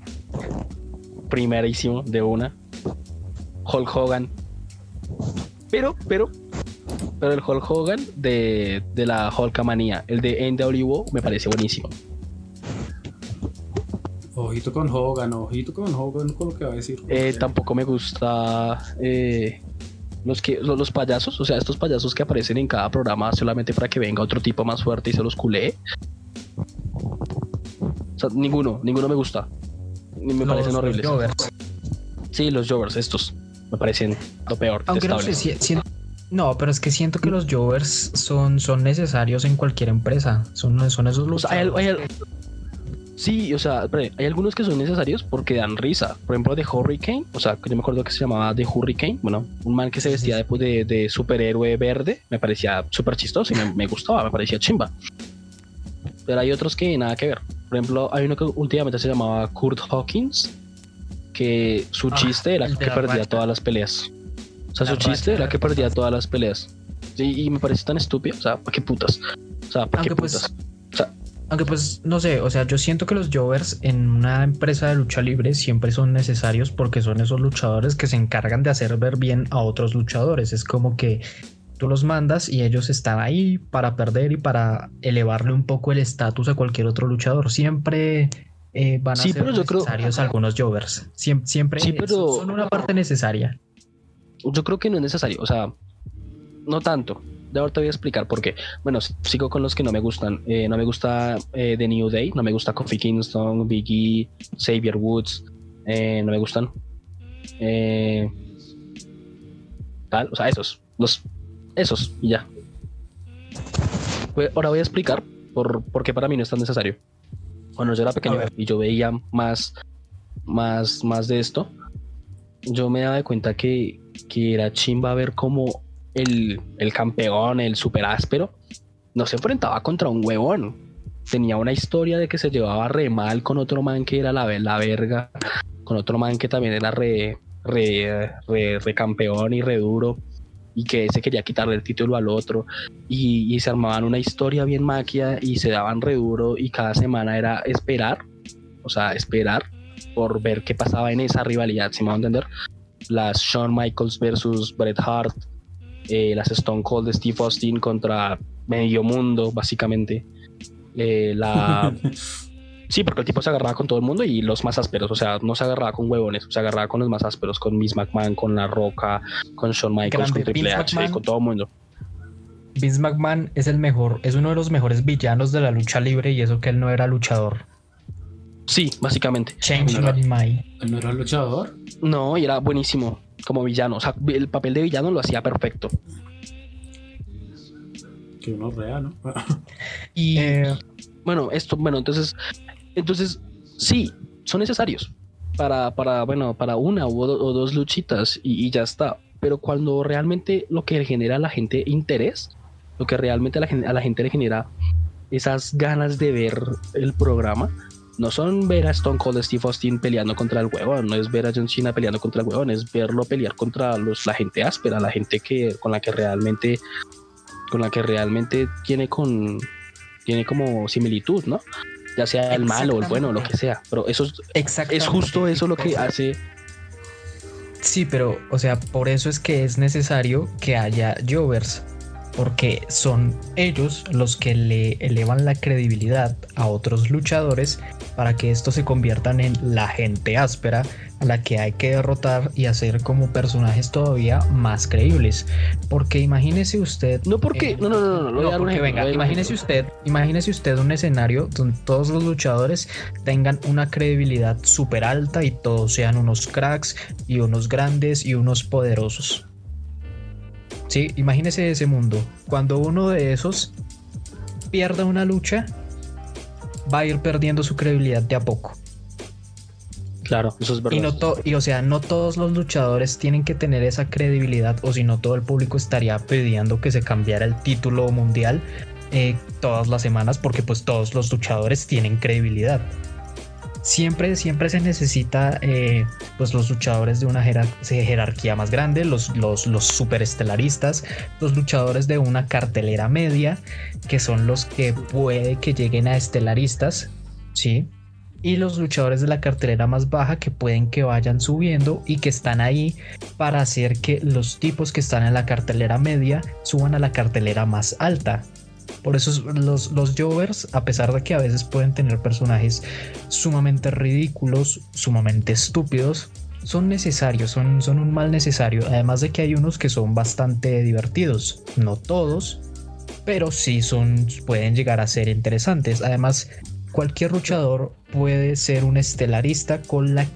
primerísimo de una. Hulk Hogan. Pero, pero, pero el Hulk Hogan de, de la Hulkamanía, el de NWO, me parece buenísimo. Ojito con Hogan, ojito con Hogan con lo que va a decir. Eh, tampoco me gusta eh, los que los, payasos, o sea, estos payasos que aparecen en cada programa solamente para que venga otro tipo más fuerte y se los culee. O sea, ninguno, ninguno me gusta. Me parecen horribles. Sí, los Jovers, estos me parecen lo peor. Aunque no sé, no, pero es que siento que los Jovers son, son necesarios en cualquier empresa. Son, son esos los. sí, o sea, hay algunos que son necesarios porque dan risa. Por ejemplo, de Hurricane, o sea, yo me acuerdo que se llamaba The Hurricane. Bueno, un man que se vestía después de, de superhéroe verde. Me parecía súper chistoso y me, me gustaba, me parecía chimba. Pero hay otros que nada que ver. Por ejemplo, hay uno que últimamente se llamaba Kurt Hawkins, que su ah, chiste era que perdía todas las peleas. O sea, su chiste era que perdía todas las peleas. Y, me parece tan estúpido. O sea, ¿para qué putas? O sea, ¿para qué pues, putas? o sea, aunque pues no sé, o sea, yo siento que los Jovers en una empresa de lucha libre siempre son necesarios porque son esos luchadores que se encargan de hacer ver bien a otros luchadores. Es como que tú los mandas y ellos están ahí para perder y para elevarle un poco el estatus a cualquier otro luchador. Siempre eh, van a ser necesarios algunos jovers. Siempre, siempre sí, pero... son una parte necesaria. Yo creo que no es necesario, o sea, no tanto. De ahora te voy a explicar por qué. Bueno, sigo con los que no me gustan. Eh, no me gusta eh, The New Day, no me gusta Kofi Kingston, Biggie, Xavier Woods, no me gustan. tal, o sea, esos, los esos, y ya. Pues, ahora voy a explicar por, por qué para mí no es tan necesario. Cuando yo era pequeño y yo veía más, más, más de esto, yo me daba cuenta que, que era chimba ver cómo el, el campeón, el super áspero, no se enfrentaba contra un huevón. Tenía una historia de que se llevaba re mal con otro man que era la, la verga, con otro man que también era re, re, re, re campeón y re duro y que se quería quitarle el título al otro y, se armaban una historia bien maquia y se daban re duro y cada semana era esperar, o sea, esperar por ver qué pasaba en esa rivalidad, si me va a entender. las Shawn Michaels versus Bret Hart, eh, las Stone Cold de Steve Austin contra medio mundo, básicamente. Eh, la Sí, porque el tipo se agarraba con todo el mundo y los más ásperos, o sea, no se agarraba con huevones, se agarraba con los más ásperos, con Miss McMahon, con La Roca, con Shawn Michaels, con Triple H, con todo el mundo. Vince McMahon es el mejor, es uno de los mejores villanos de la lucha libre y eso que él no era luchador. Sí, básicamente. Change my mind. ¿Él no era luchador? No, y era buenísimo como villano. O sea, el papel de villano lo hacía perfecto. Que uno real, ¿no? y eh, bueno, esto, bueno, entonces entonces, sí, son necesarios para, para bueno, para una o, dos luchitas y, ya está. Pero cuando realmente lo que genera a la gente interés, lo que realmente a la, a la gente le genera esas ganas de ver el programa, no son ver a Stone Cold Steve Austin peleando contra el huevón, no es ver a John Cena peleando contra el huevón, es verlo pelear contra los, la gente áspera, la gente que, con la que realmente, con la que realmente tiene con, tiene como similitud, ¿no? Ya sea el malo o el bueno, lo que sea. Pero eso es, es justo eso lo que hace. Sí, pero, o sea, por eso es que es necesario que haya Jovers, porque son ellos los que le elevan la credibilidad a otros luchadores para que estos se conviertan en la gente áspera a la que hay que derrotar y hacer como personajes todavía más creíbles. Porque imagínese usted. No porque. Eh, no, no, no, no, no porque venga, imagínese usted, imagínese usted un escenario donde todos los luchadores tengan una credibilidad súper alta y todos sean unos cracks y unos grandes y unos poderosos. Sí, imagínese ese mundo. Cuando uno de esos pierda una lucha, va a ir perdiendo su credibilidad de a poco. Claro, eso es verdad. Y, no y o sea, no todos los luchadores tienen que tener esa credibilidad, o si no, todo el público estaría pidiendo que se cambiara el título mundial eh, todas las semanas, porque pues todos los luchadores tienen credibilidad. Siempre, siempre se necesita eh, pues los luchadores de una jerarquía más grande, los, los, superestelaristas, los luchadores de una cartelera media, que son los que puede que lleguen a estelaristas, ¿sí? y los luchadores de la cartelera más baja que pueden que vayan subiendo y que están ahí para hacer que los tipos que están en la cartelera media suban a la cartelera más alta. Por eso los, los Jovers, a pesar de que a veces pueden tener personajes sumamente ridículos, sumamente estúpidos, son necesarios, son, son un mal necesario. Además de que hay unos que son bastante divertidos, no todos, pero sí son, pueden llegar a ser interesantes. Además, cualquier luchador puede ser un estelarista con la,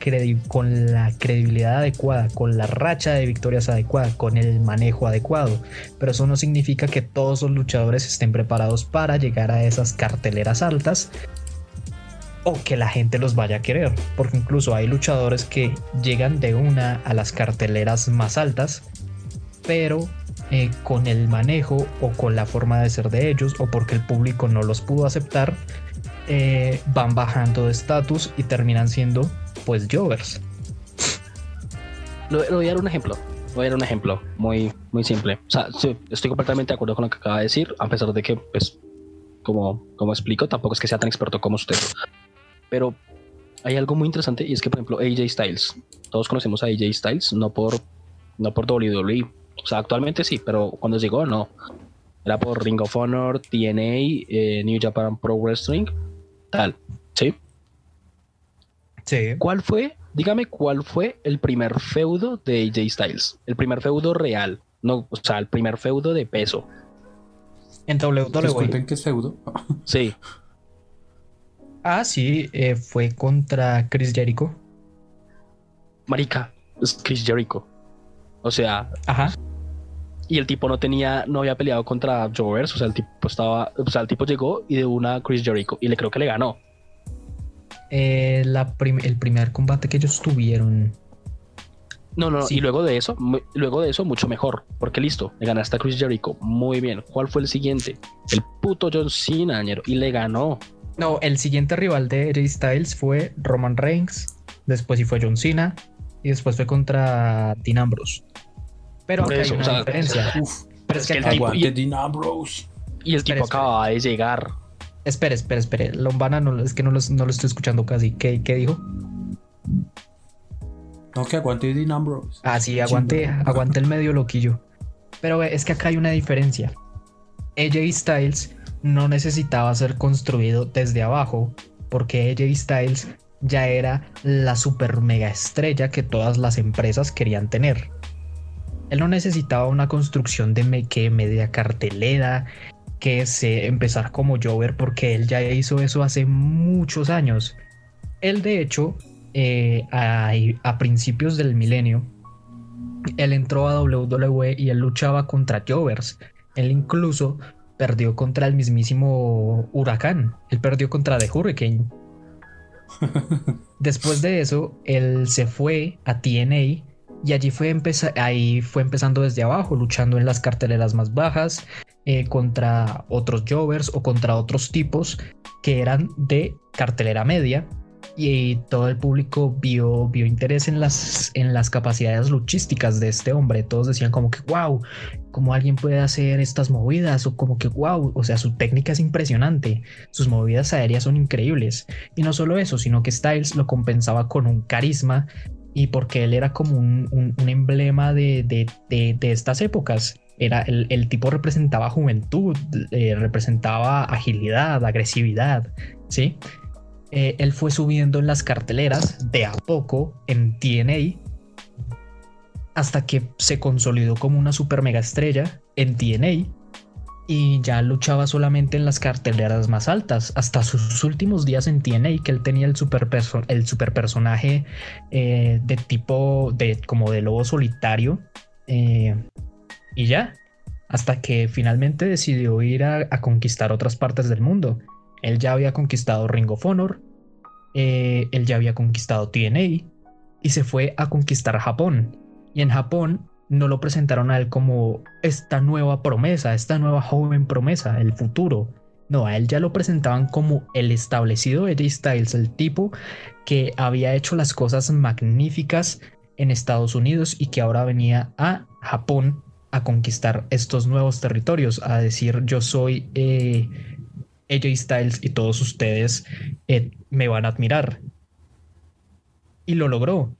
con la credibilidad adecuada, con la racha de victorias adecuada, con el manejo adecuado. Pero eso no significa que todos los luchadores estén preparados para llegar a esas carteleras altas o que la gente los vaya a querer. Porque incluso hay luchadores que llegan de una a las carteleras más altas, pero eh, con el manejo o con la forma de ser de ellos o porque el público no los pudo aceptar, eh, van bajando de estatus y terminan siendo pues Jovers. Lo, voy a dar un ejemplo. Voy a dar un ejemplo muy, muy simple. O sea, estoy completamente de acuerdo con lo que acaba de decir, a pesar de que, pues, como, como explico, tampoco es que sea tan experto como usted. Pero hay algo muy interesante y es que, por ejemplo, AJ Styles. Todos conocemos a AJ Styles, no por, no por WWE. O sea, actualmente sí, pero cuando llegó, no. Era por Ring of Honor, TNA, eh, New Japan Pro Wrestling tal. ¿Sí? Sí. ¿Cuál fue? Dígame cuál fue el primer feudo de AJ Styles. El primer feudo real. No, o sea, el primer feudo de peso. En WWE. Disculpen que es feudo. sí. Ah, sí, eh, fue contra Chris Jericho. Marica, es Chris Jericho. O sea, Ajá y el tipo no tenía, no había peleado contra Joe o sea, el tipo estaba, o sea, el tipo llegó y de una Chris Jericho y le creo que le ganó. Eh, la el primer combate que ellos tuvieron. No, no, y luego de eso, luego de eso mucho mejor, porque listo, le ganaste a Chris Jericho, muy bien. ¿Cuál fue el siguiente? El puto John Cena, y le ganó. No, el siguiente rival de AJ Styles fue Roman Reigns, después sí fue John Cena y después fue contra Dean Ambrose. Pero hay una diferencia. pero es que el tipo, y, y el tipo acaba de llegar. Espere, espere, espere. Lombana no, es que no, no lo estoy escuchando casi. ¿Qué, qué dijo? Aunque aguante Dean Ambrose. Ah, sí, aguante, aguante el medio loquillo. Pero es que acá hay una diferencia. AJ Styles no necesitaba ser construido desde abajo, porque AJ Styles ya era la super mega estrella que todas las empresas querían tener. Él no necesitaba una construcción de que media cartelera, que se empezar como Jover, porque él ya hizo eso hace muchos años. Él de hecho, eh, a, principios del milenio, él entró a WWE y él luchaba contra Jovers. Él incluso perdió contra el mismísimo Huracán. Él perdió contra The Hurricane. Después de eso, él se fue a TNA y allí fue, ahí fue empezando desde abajo, luchando en las carteleras más bajas, eh, contra otros Jovers o contra otros tipos que eran de cartelera media. Y todo el público vio, vio interés en las, en las capacidades luchísticas de este hombre. Todos decían como que, wow, cómo alguien puede hacer estas movidas o como que, wow, o sea, su técnica es impresionante. Sus movidas aéreas son increíbles. Y no solo eso, sino que Styles lo compensaba con un carisma y porque él era como un, emblema de, estas épocas. Era, el, tipo representaba juventud, eh, representaba agilidad, agresividad, ¿sí? Eh, él fue subiendo en las carteleras de a poco en TNA hasta que se consolidó como una super mega estrella en TNA y ya luchaba solamente en las carteleras más altas. Hasta sus últimos días en TNA, que él tenía el super, el personaje eh, de tipo de como de lobo solitario. Eh, y ya, hasta que finalmente decidió ir a, conquistar otras partes del mundo. Él ya había conquistado Ring of Honor, eh, él ya había conquistado TNA y se fue a conquistar Japón. Y en Japón no lo presentaron a él como esta nueva promesa, esta nueva joven promesa, el futuro. No, a él ya lo presentaban como el establecido Eddie Styles, el tipo que había hecho las cosas magníficas en Estados Unidos y que ahora venía a Japón a conquistar estos nuevos territorios, a decir yo soy eh, AJ Styles y todos ustedes eh, me van a admirar. Y lo logró.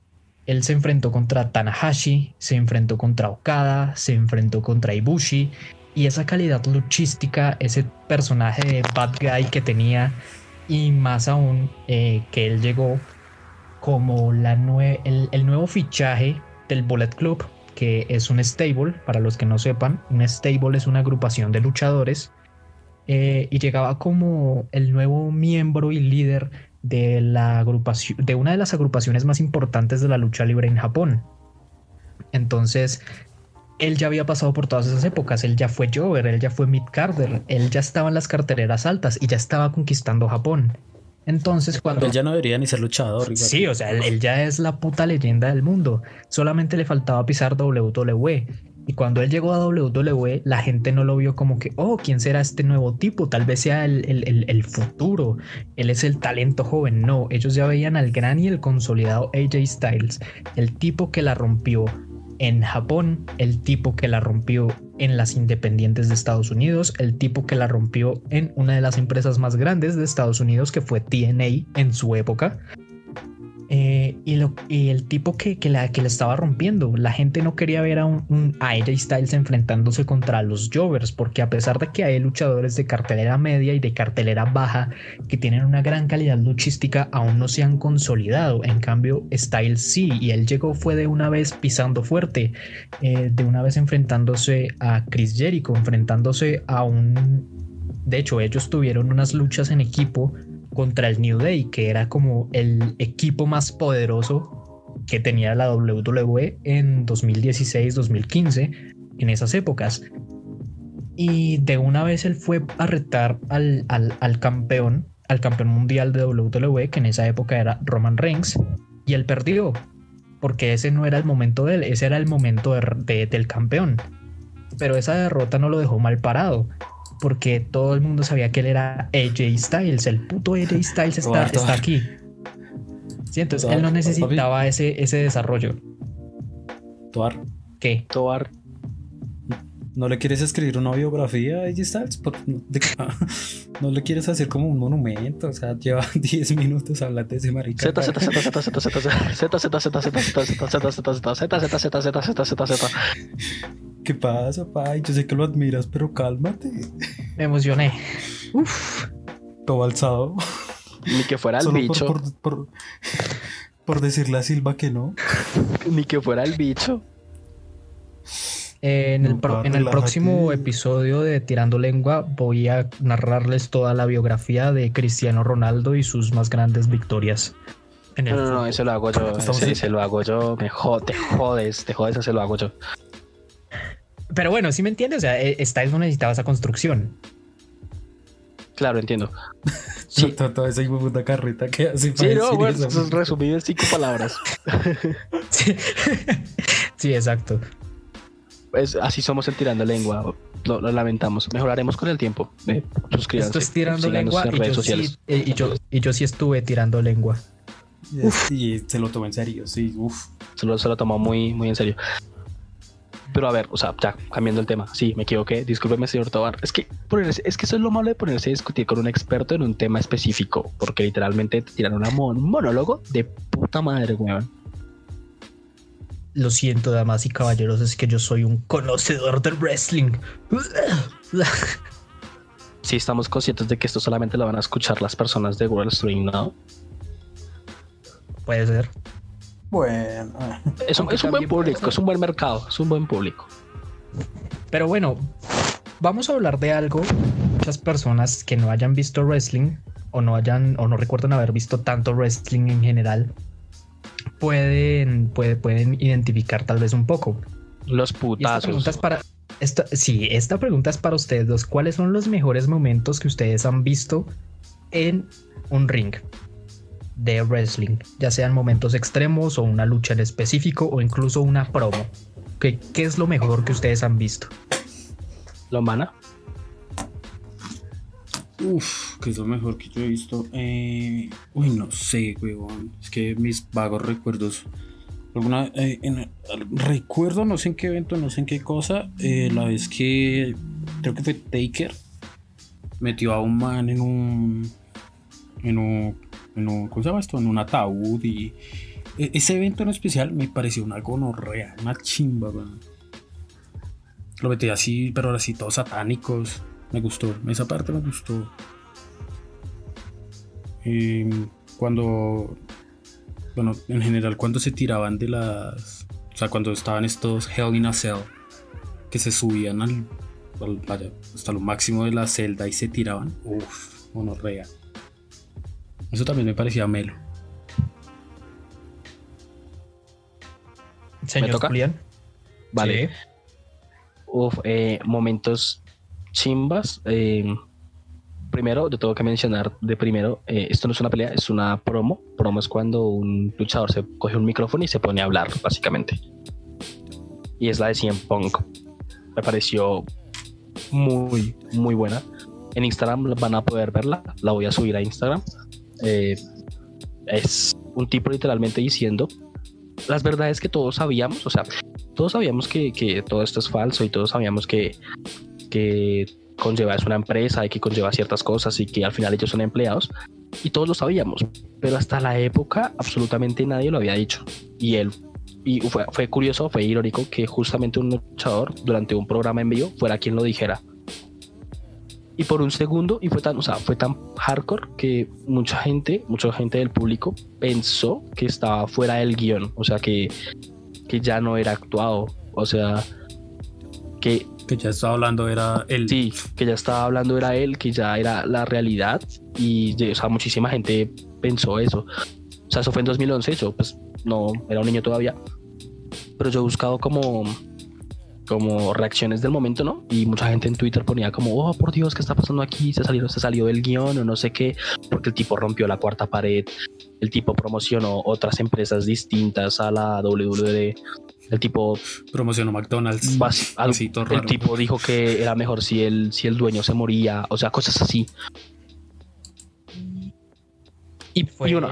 Él se enfrentó contra Tanahashi, se enfrentó contra Okada, se enfrentó contra Ibushi. Y esa calidad luchística, ese personaje de bad guy que tenía, y más aún eh, que él llegó como la el, nuevo fichaje del Bullet Club, que es un stable, para los que no sepan, un stable es una agrupación de luchadores, eh, y llegaba como el nuevo miembro y líder de la agrupación, de una de las agrupaciones más importantes de la lucha libre en Japón. Entonces, él ya había pasado por todas esas épocas, él ya fue Jover, él ya fue Mid Carter, él ya estaba en las carteleras altas y ya estaba conquistando Japón. Entonces, cuando. Él ya no debería ni ser luchador. Sí, o sea, él, ya es la puta leyenda del mundo. Solamente le faltaba pisar WWE. Y cuando él llegó a WWE, la gente no lo vio como que, oh, ¿quién será este nuevo tipo? Tal vez sea el, futuro. Él es el talento joven. No, ellos ya veían al gran y el consolidado AJ Styles, el tipo que la rompió en Japón, el tipo que la rompió en las independientes de Estados Unidos, el tipo que la rompió en una de las empresas más grandes de Estados Unidos, que fue TNA en su época. Eh, y, el tipo que, que, la, que estaba rompiendo, la gente no quería ver a, un, AJ Styles enfrentándose contra los Jovers, porque a pesar de que hay luchadores de cartelera media y de cartelera baja que tienen una gran calidad luchística, aún no se han consolidado. En cambio, Styles sí, y él llegó fue de una vez pisando fuerte, eh, de una vez enfrentándose a Chris Jericho, enfrentándose a un... De hecho, ellos tuvieron unas luchas en equipo contra el New Day, que era como el equipo más poderoso que tenía la WWE en 2016-2015, en esas épocas. Y de una vez él fue a retar al, al, campeón, al campeón mundial de WWE, que en esa época era Roman Reigns, y él perdió, porque ese no era el momento de él, ese era el momento del campeón. Pero esa derrota no lo dejó mal parado porque todo el mundo sabía que él era AJ Styles, el puto AJ Styles está, está aquí. Sí, entonces él no necesitaba ese, ese desarrollo. Toar. ¿Qué? Toar. ¿No le quieres escribir una biografía Ahí está ¿No le quieres hacer como un monumento? O sea, lleva 10 minutos hablando de ese marica. Z, Z, Z, Z, Z, Z, Z, Z, Z, Z, Z, Z, Z, Z, Z, Z, Z, Z, ¿Qué pasa, pai? Yo sé que lo admiras, pero cálmate. Me emocioné. Uf. Todo alzado. Ni que fuera el bicho. Por, por, por, decirle a Silva que no. Ni que fuera el bicho. En el, en el próximo episodio de Tirando Lengua voy a narrarles toda la biografía de Cristiano Ronaldo y sus más grandes victorias. En el no, no, no, eso lo hago yo. Ese, lo hago yo. Me jodes, te jodes, te jodes, eso lo hago yo. Pero bueno, si me entiendes, o sea, e, Styles no necesitaba esa construcción. Claro, entiendo. Sí. Toda esa puta carreta que así Sí, no, bueno, eso es resumido en cinco palabras. sí. exacto. Pues así somos el tirando lengua. Lo, lamentamos. Mejoraremos con el tiempo. Eh, suscríbanse. Esto es tirando lengua y yo, sí, eh, y, yo, y yo sí estuve tirando lengua. Y se lo tomó en serio, sí, uf. Se lo, se lo tomó muy, muy en serio. Pero a ver, o sea, ya cambiando el tema, sí, me equivoqué, discúlpeme, señor Tobar. Es que, es que eso es lo malo de ponerse a discutir con un experto en un tema específico, porque literalmente te tiran un monólogo de puta madre, weón. Lo siento, damas y caballeros, es que yo soy un conocedor del wrestling. Sí, estamos conscientes de que esto solamente lo van a escuchar las personas de World Stream, ¿no? Puede ser. Bueno. Es un, buen público, es un buen mercado, es un buen público. Pero bueno, vamos a hablar de algo. Muchas personas que no hayan visto wrestling o no hayan o no recuerdan haber visto tanto wrestling en general pueden, pueden identificar tal vez un poco. Los putazos. Esta para, esta, sí, esta pregunta es para ustedes dos. ¿Cuáles son los mejores momentos que ustedes han visto en un ring? de wrestling, ya sean momentos extremos o una lucha en específico o incluso una promo. ¿Qué, qué es lo mejor que ustedes han visto? ¿Lo mana? Uf, ¿qué es lo mejor que yo he visto? Eh, uy, no sé, weón. Es que mis vagos recuerdos. Alguna, eh, recuerdo, no sé en qué evento, no sé en qué cosa, eh, la vez que creo que fue Taker metió a un man en un en un en un, ¿cómo se llama esto? En un ataúd y e, ese evento en especial me pareció una gonorrea, una chimba, Lo metí así, pero así todos satánicos. Me gustó, esa parte me gustó. Em, cuando, bueno, en general cuando se tiraban de las, o sea, cuando estaban estos Hell in a Cell, que se subían al, vaya, hasta lo máximo de la celda y se tiraban, uff, gonorrea. Eso también me parecía melo. Señor Julián. Vale. Uf, eh, momentos chimbas. Eh, primero, yo tengo que mencionar de primero, eh, esto no es una pelea, es una promo. Promo es cuando un luchador se coge un micrófono y se pone a hablar, básicamente. Y es la de CM Punk. Me pareció muy, muy buena. En Instagram van a poder verla. La voy a subir a Instagram. Eh, es un tipo literalmente diciendo las verdades que todos sabíamos, o sea, todos sabíamos que, todo esto es falso y todos sabíamos que, que conlleva es una empresa y que conlleva ciertas cosas y que al final ellos son empleados y todos lo sabíamos, pero hasta la época absolutamente nadie lo había dicho. Y él y fue, fue curioso, fue irónico que justamente un luchador durante un programa en vivo fuera quien lo dijera. Y por un segundo y fue tan, o sea, fue tan hardcore que mucha gente, mucha gente del público pensó que estaba fuera del guion, o sea, que, que ya no era actuado, o sea, que que ya estaba hablando era él. Sí, que ya estaba hablando era él, que ya era la realidad y o sea, muchísima gente pensó eso. O sea, eso fue en 2011, yo pues no era un niño todavía. Pero yo he buscado como como reacciones del momento, ¿no? Y mucha gente en Twitter ponía como, oh, por Dios, ¿qué está pasando aquí? Se salió, se salió del guion o no sé qué, porque el tipo rompió la cuarta pared, el tipo promocionó otras empresas distintas a la WWE, el tipo promocionó McDonald's, el tipo dijo que era mejor si el, si el dueño se moría, o sea, cosas así. Y fue, bueno,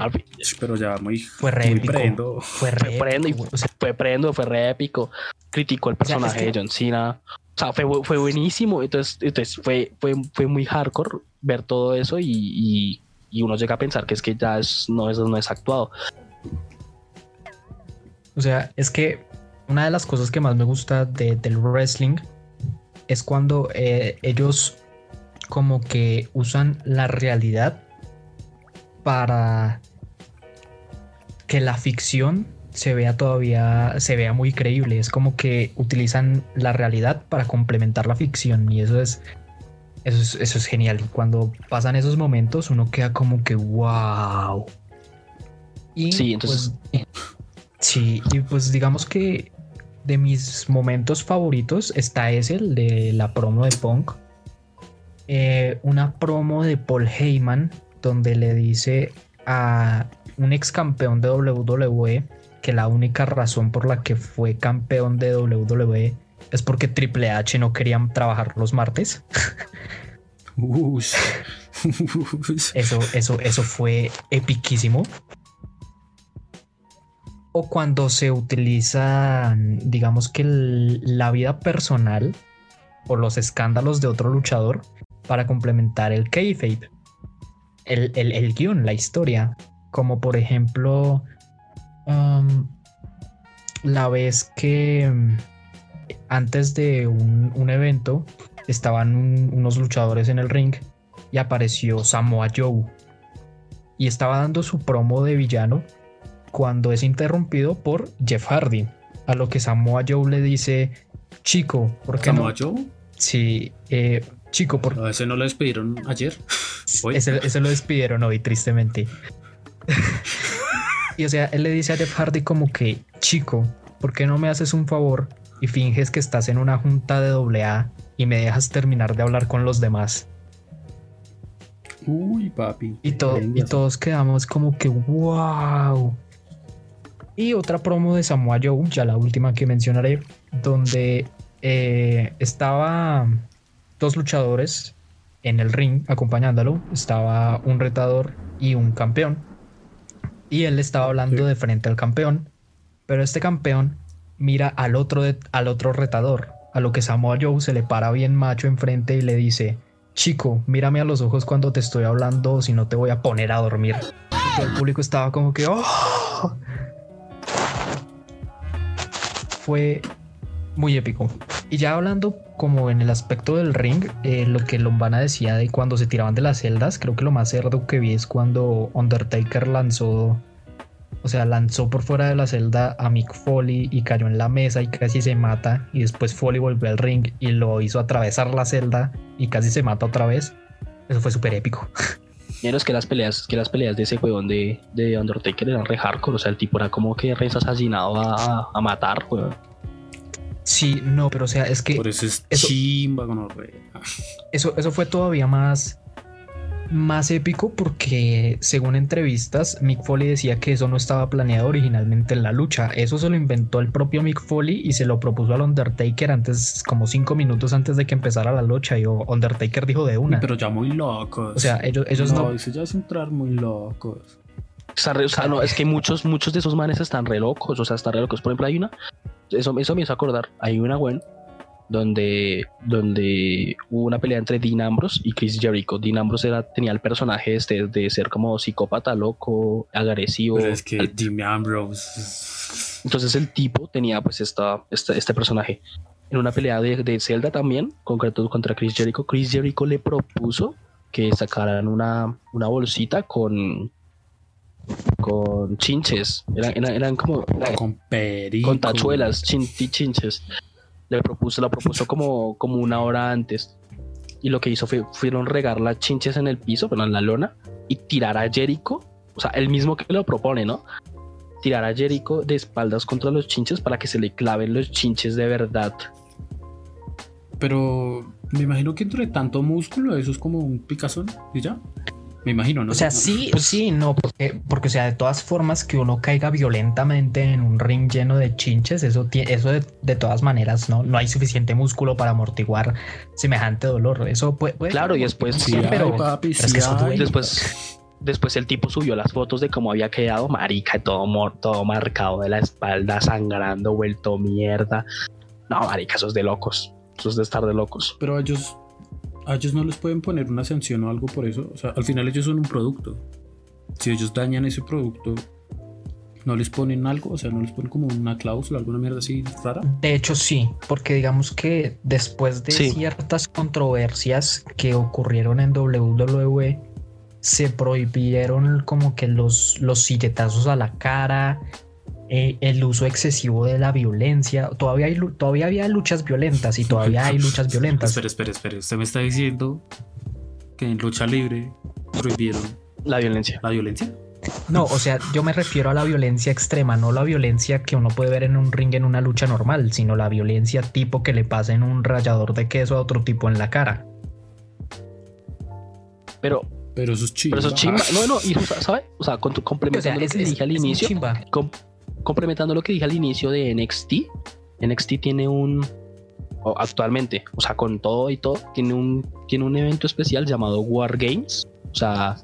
pero ya muy fue re épico. Fue re fue prendo, fue, fue prendo, fue re épico criticó el personaje de John Cena. O sea, fue, fue buenísimo. Entonces, entonces fue, fue, fue muy hardcore ver todo eso y, y, uno llega a pensar que es que ya es, no, es, no es actuado. O sea, es que una de las cosas que más me gusta de, del wrestling es cuando eh, ellos como que usan la realidad para que la ficción se vea todavía, se vea muy creíble. Es como que utilizan la realidad para complementar la ficción y eso es, eso es, genial. Y cuando pasan esos momentos uno queda como que wow. Y sí, entonces... Pues, sí, y pues digamos que de mis momentos favoritos está ese, el de la promo de Punk. Eh, una promo de Paul Heyman donde le dice a un ex campeón de WWE que la única razón por la que fue campeón de WWE es porque Triple H no querían trabajar los martes. eso, eso, eso fue epiquísimo. O cuando se utiliza, digamos que la vida personal o los escándalos de otro luchador para complementar el kayfabe, el, el, guion, la historia. Como por ejemplo, la vez que mm, antes de un, evento estaban unos luchadores en el ring y apareció Samoa Joe y estaba dando su promo de villano cuando es interrumpido por Jeff Hardy. A lo que Samoa Joe le dice, chico, ¿por qué ¿Samoa Joe? Sí, eh, chico, ¿por ese no lo despidieron ayer? Ese, ese, lo despidieron hoy, tristemente. Y o sea, él le dice a Jeff Hardy como que, chico, ¿por qué no me haces un favor y finges que estás en una junta de AA y me dejas terminar de hablar con los demás? Uy, papi. Y, y todos quedamos como que, wow. Y otra promo de Samoa Joe, ya la última que mencionaré, donde eh, estaba dos luchadores en el ring acompañándolo. Estaba un retador y un campeón y él estaba hablando de frente al campeón, pero este campeón mira al otro, al otro retador, a lo que Samoa Joe se le para bien macho enfrente y le dice, chico, mírame a los ojos cuando te estoy hablando, si no te voy a poner a dormir. Y el público estaba como que, oh". Fue muy épico. Y ya hablando como en el aspecto del ring, eh, lo que Lombana decía de cuando se tiraban de las celdas, creo que lo más cerdo que vi es cuando Undertaker lanzó, o sea, lanzó por fuera de la celda a Mick Foley y cayó en la mesa y casi se mata. Y después Foley volvió al ring y lo hizo atravesar la celda y casi se mata otra vez. Eso fue súper épico. es que las peleas, que las peleas de ese juego de, de Undertaker eran re hardcore, o sea, el tipo era como que re asesinado a, a matar, weón. Sí, no, pero o sea, es que. Por eso es chimba con Eso, eso fue todavía más. Más épico porque, según entrevistas, Mick Foley decía que eso no estaba planeado originalmente en la lucha. Eso se lo inventó el propio Mick Foley y se lo propuso al Undertaker antes, como cinco minutos antes de que empezara la lucha. Y Undertaker dijo de una. Pero ya muy locos. O sea, ellos, ellos no. no... ya es entrar muy locos. O sea, no, es que muchos, muchos de esos manes están re locos. O sea, están re locos. Por ejemplo, hay una eso, eso me hizo acordar. Hay una web donde, donde hubo una pelea entre Dean Ambrose y Chris Jericho. Dean Ambrose era, tenía el personaje este de ser como psicópata, loco, agresivo. Pero es que Dean Ambrose. Entonces el tipo tenía pues esta, este, personaje. En una pelea de, de Zelda también, concreto contra Chris Jericho, Chris Jericho le propuso que sacaran una, una bolsita con, con chinches. Eran, eran, como. con Con tachuelas, chinches. Le propuso, la propuso como, como una hora antes. Y lo que hizo fue fueron regar las chinches en el piso, pero en la lona, y tirar a Jericho. O sea, el mismo que lo propone, ¿no? Tirar a Jericho de espaldas contra los chinches para que se le claven los chinches de verdad. Pero me imagino que entre tanto músculo, eso es como un picazón y ya. Me imagino, ¿no? O sea, sí, pues sí, no, porque, porque, o sea, de todas formas que uno caiga violentamente en un ring lleno de chinches, eso, eso de, todas maneras, ¿no? No hay suficiente músculo para amortiguar semejante dolor. Eso puede. claro, y después sí, pero, después. Después el tipo subió las fotos de cómo había quedado marica, todo, todo marcado de la espalda, sangrando, vuelto mierda. No, marica, eso es de locos. Eso es de estar de locos. Pero ellos, a ellos no les pueden poner una sanción o algo por eso. O sea, al final ellos son un producto. Si ellos dañan ese producto, no les ponen algo, o sea, no les ponen como una cláusula, alguna mierda así rara. De hecho, sí, porque digamos que después de Sí. ciertas controversias que ocurrieron en WWE, se prohibieron como que los, los silletazos a la cara, eh, el uso excesivo de la violencia. Todavía, hay, todavía había luchas violentas y todavía hay luchas violentas. Espera, espera, espera. Usted me está diciendo que en lucha libre prohibieron La violencia. la violencia. No, o sea, yo me refiero a la violencia extrema, no la violencia que uno puede ver en un ring en una lucha normal, sino la violencia tipo que le pasa en un rallador de queso a otro tipo en la cara. Pero, Pero eso es chido. pero eso es chimba. No, no, y ¿sabes? O sea, con tu- O sea, complementando es, lo que es- dije al inicio, chimba. com- complementando lo que dije al inicio de NXT, NXT tiene un actualmente, o sea, con todo y todo, tiene un tiene un evento especial llamado War Games, o sea,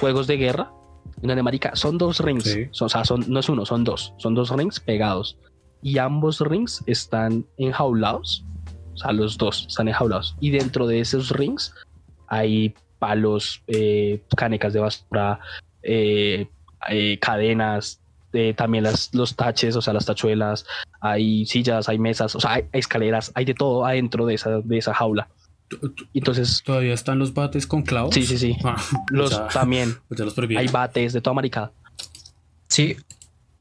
juegos de guerra. En donde, marica, son dos rings, Sí. son- o sea, son, no es uno, son dos, son dos rings pegados y ambos rings están enjaulados, o sea, los dos están enjaulados y dentro de esos rings hay palos, eh, canecas de basura, eh, eh, cadenas, eh, también las, los taches, o sea, las tachuelas, hay sillas, hay mesas, o sea, hay, hay escaleras, hay de todo adentro de esa, de esa jaula. Entonces, ¿Todavía están los bates con clavos? sí, sí, sí. Ah, Los o sea, también, pues ya los hay bates de toda maricada. Sí,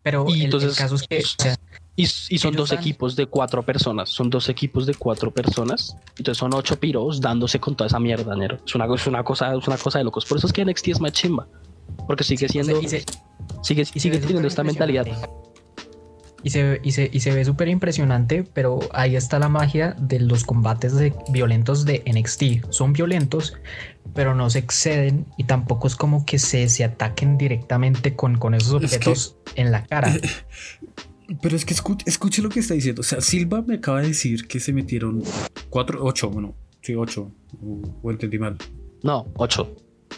pero Y el, el entonces- caso es que, o sea, Y, y son dos dan- equipos de cuatro personas. Son dos equipos de cuatro personas. Entonces son ocho piros dándose con toda esa mierda, Nero. Es una, es una cosa, es una cosa de locos. Por eso es que NXT es más chimba. Porque sigue siendo, se- sigue, y sigue teniendo esta mentalidad. Y se, ve- y se, y se ve súper impresionante, pero ahí está la magia de los combates de, violentos de NXT. Son violentos, pero no se exceden y tampoco es como que se, se ataquen directamente con, con esos Es que- objetos en la cara. Pero es que escuche, escuche lo que está diciendo. O sea, Silva me acaba de decir que se metieron cuatro, ocho, bueno, sí, ocho. O, o entendí mal. No, ocho.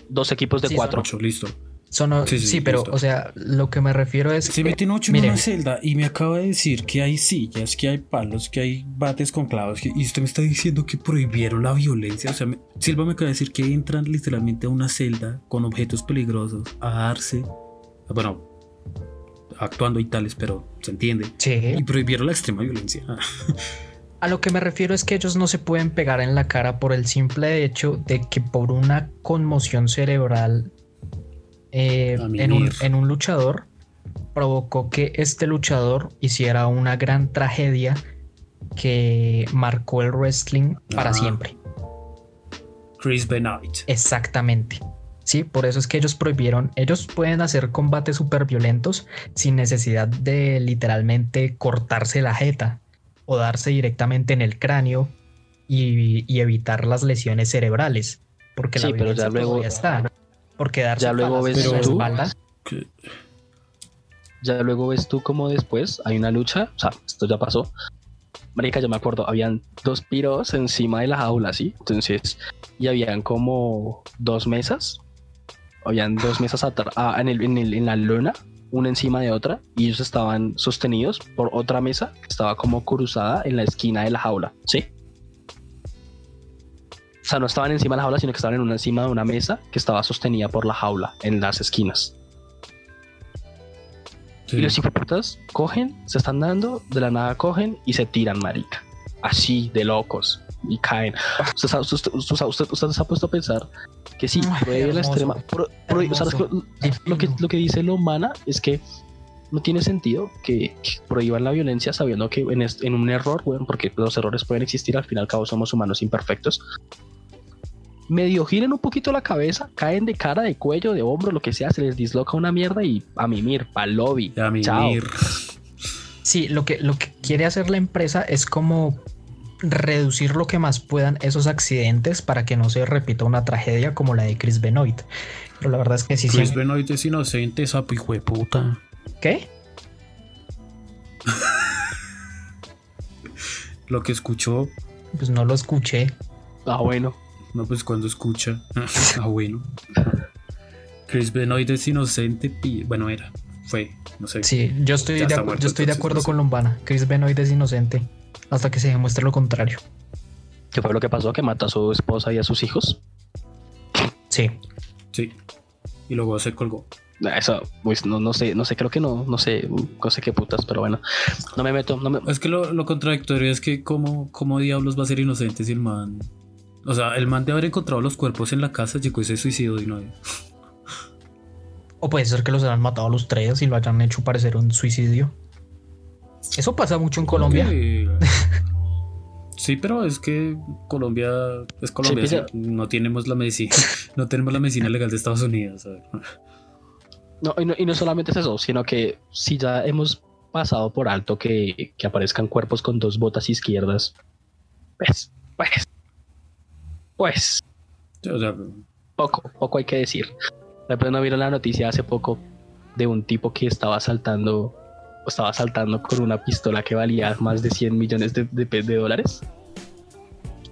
Dos equipos de Sí, cuatro. Ocho, listo. Son, Sí, sí, sí, pero, o sea, lo que me refiero es. Se meten ocho en una celda y me acaba de decir que hay sillas, que hay palos, que hay bates con clavos. que- y usted me está diciendo que prohibieron la violencia. O sea, me- Silva me acaba de decir que entran literalmente a una celda con objetos peligrosos a darse. Bueno, actuando y tales, pero se entiende. Sí. Y prohibieron la extrema violencia. A lo que me refiero es que ellos no se pueden pegar en la cara por el simple hecho de que por una conmoción cerebral eh, en, un, mimir. en un luchador provocó que este luchador hiciera una gran tragedia que marcó el wrestling para Ah. siempre. Chris Benoit. Exactamente. Sí, por eso es que ellos prohibieron, ellos pueden hacer combates súper violentos sin necesidad de literalmente cortarse la jeta o darse directamente en el cráneo y, y evitar las lesiones cerebrales. Porque Sí, la pero violencia ya luego- está. Porque darse ya luego ves la tú-. Que- Ya luego ves tú como después hay una lucha. O sea, esto ya pasó. Marica, yo me acuerdo, habían dos piros encima de la jaula, ¿sí? Entonces, y habían como dos mesas. Habían dos mesas ah, en, el- en el- en la luna, una encima de otra, y ellos estaban sostenidos por otra mesa que estaba como cruzada en la esquina de la jaula, ¿sí? O sea, no estaban encima de la jaula, sino que estaban en una encima de una mesa que estaba sostenida por la jaula en las esquinas. sí. Y los hipoputas cogen, se están dando, de la nada cogen y se tiran, marica. Así, de locos. Y caen. Usted, usted, usted- usted- se ha puesto a pensar que sí, prohíbe la extrema. pro- prohíbe- o sea, lo, lo que, lo que dice lo humana es que no tiene sentido que, que prohíban la violencia sabiendo que en, es- en un error, bueno, porque los errores pueden existir, al fin y al cabo somos humanos imperfectos. Medio giren un poquito la cabeza, caen de cara, de cuello, de hombro, lo que sea, se les disloca una mierda y a mimir, pa'l lobby. Ya, mi Chao. mir. Sí, lo que, lo que quiere hacer la empresa es como reducir lo que más puedan esos accidentes para que no se repita una tragedia como la de Chris Benoit. Pero la verdad es que sí, Chris sí. Benoit es inocente, sapo hijo de puta. ¿Qué? Lo que escuchó, Pues no lo escuché. Ah, bueno. No pues cuando escucha. ah, bueno. Chris Benoit es inocente, pi- bueno, era, fue, no sé. Sí, yo estoy, de, muerto, yo estoy de acuerdo no sé. con Lombana. Chris Benoit es inocente. hasta que se demuestre lo contrario. ¿Qué fue lo que pasó? ¿Que mató a su esposa y a sus hijos? Sí. Sí. Y luego se colgó. Eso, pues no, no sé, no sé, creo que no, no sé, no sé qué putas, pero bueno, no me meto. No me... Es que lo, lo contradictorio es que, ¿cómo, ¿cómo diablos va a ser inocente si el man. O sea, el man de haber encontrado los cuerpos en la casa llegó ese suicidio de una vez. O puede ser que los hayan matado a los tres y lo hayan hecho parecer un suicidio. Eso pasa mucho en Colombia. Que- Sí, pero es que Colombia es Colombia. Sí, sí, no tenemos la medicina, no tenemos la medicina legal de Estados Unidos. y no, y no solamente es eso, sino que si ya hemos pasado por alto que, que aparezcan cuerpos con dos botas izquierdas, pues, pues, pues, O sea, poco, poco hay que decir. De pronto no vieron la noticia hace poco de un tipo que estaba asaltando, estaba asaltando con una pistola que valía más de 100 millones de, de- de dólares.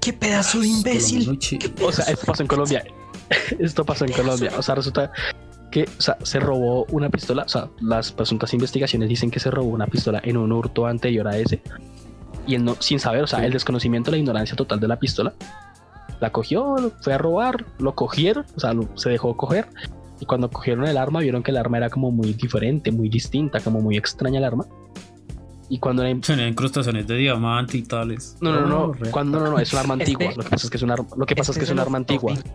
¡Qué pedazo de imbécil! O sea, esto pasó en Colombia. esto pasó en Colombia. O sea, resulta que o sea, se robó una pistola. O sea, las presuntas investigaciones dicen que se robó una pistola en un hurto anterior a ese. Y él no, sin saber, o sea, el desconocimiento, la ignorancia total de la pistola. La cogió, fue a robar, lo cogieron, o sea, lo- se dejó coger. Y cuando cogieron el arma, vieron que el arma era como muy diferente, muy distinta, como muy extraña el arma. Y cuando la Tenía incrustaciones de diamante y tales. no, no, no, Oh, no, cuando, no, no, es un arma Este- antigua. Lo que pasa es que es un arma, lo que pasa es Este que es el un arma antigua. off-topic.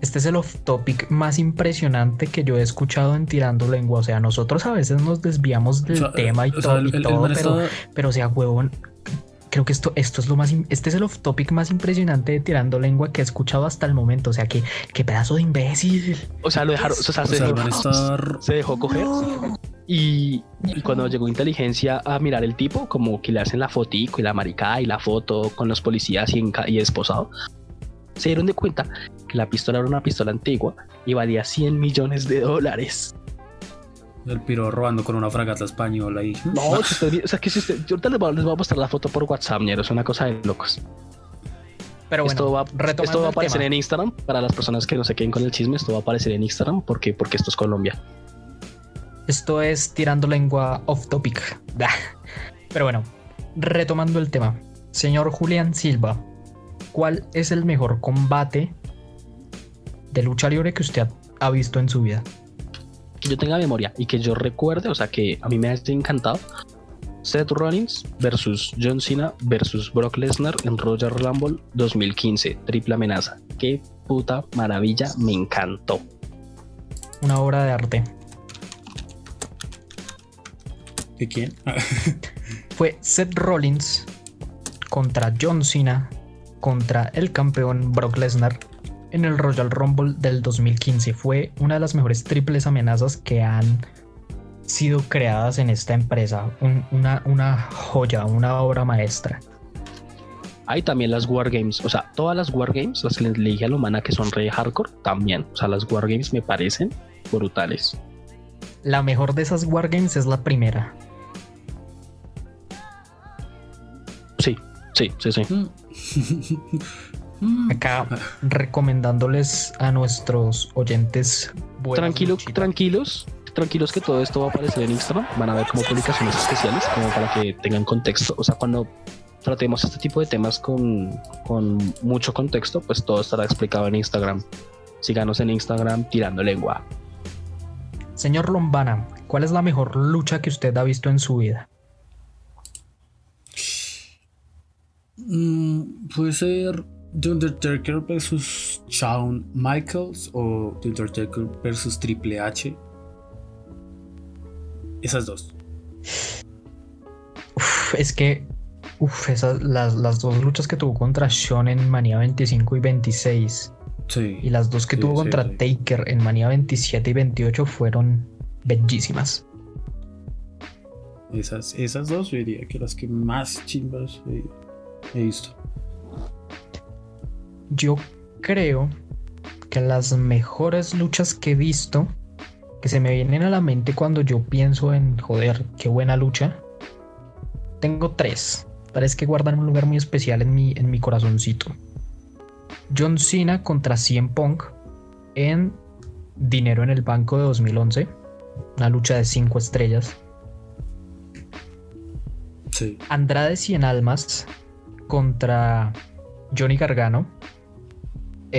Este es el off topic más impresionante que yo he escuchado en Tirando Lengua. O sea, nosotros a veces nos desviamos del o sea, tema y, o to- sea, y el- el todo, man pero, estaba- pero o sea, huevón, creo que esto, esto es lo más, este es el off topic más impresionante de Tirando Lengua que he escuchado hasta el momento. O sea, que qué pedazo de imbécil. O sea, lo dejaron, o sea, o se, sea, dejó, se dejó coger. Y, y cuando llegó inteligencia a mirar el tipo, como que le hacen la fotico y la maricada y la foto con los policías y esposado, se dieron de cuenta que la pistola era una pistola antigua y valía 100 millones de dólares. El piro robando con una fragata española y. No, si usted- o sea, que si usted, yo ahorita les voy, a- les voy a mostrar la foto por WhatsApp, ñero, es una cosa de locos. Pero bueno, esto va, esto va a aparecer tema. en Instagram para las personas que no se queden con el chisme. Esto va a aparecer en Instagram porque, porque esto es Colombia. Esto es tirando lengua off topic. Pero bueno, retomando el tema. Señor Julián Silva, ¿cuál es el mejor combate de lucha libre que usted ha visto en su vida? Que yo tenga memoria y que yo recuerde, o sea, que a mí me haya encantado. Seth Rollins versus John Cena versus Brock Lesnar en Royal Rumble 2015, triple amenaza. Qué puta maravilla, me encantó. Una obra de arte. ¿De quién? Fue Seth Rollins contra John Cena contra el campeón Brock Lesnar en el Royal Rumble del 2015. Fue una de las mejores triples amenazas que han sido creadas en esta empresa. Un- una, una joya, una obra maestra. Hay también las Wargames, o sea, todas las Wargames, las que les dije a la humana que son re hardcore, también. O sea, las Wargames me parecen brutales. La mejor de esas Wargames es la primera. Sí, sí, sí, sí. Mm. Acá recomendándoles a nuestros oyentes. Tranquilo, luchitas. tranquilos, tranquilos que todo esto va a aparecer en Instagram. Van a ver como publicaciones especiales, como para que tengan contexto. O sea, cuando tratemos este tipo de temas con, con mucho contexto, pues todo estará explicado en Instagram. Síganos en Instagram tirando lengua. Señor Lombana, ¿cuál es la mejor lucha que usted ha visto en su vida? Mm, puede ser The Undertaker versus Shawn Michaels o The Undertaker versus Triple H. Esas dos. Uf, es que uf, esas, las, las dos luchas que tuvo contra Sean en Manía 25 y 26 Sí. y las dos que Sí, tuvo sí, contra. Taker en Manía 27 y 28 fueron bellísimas. Esas, esas dos yo diría que las que más chimbas he, he visto. Yo creo que las mejores luchas que he visto, que se me vienen a la mente cuando yo pienso en, joder, qué buena lucha, tengo tres. Tres que guardan un lugar muy especial en mi, en mi corazoncito. John Cena contra CM Punk en Dinero en el Banco de 2011. Una lucha de cinco estrellas. Sí. Andrade Cien Almas contra Johnny Gargano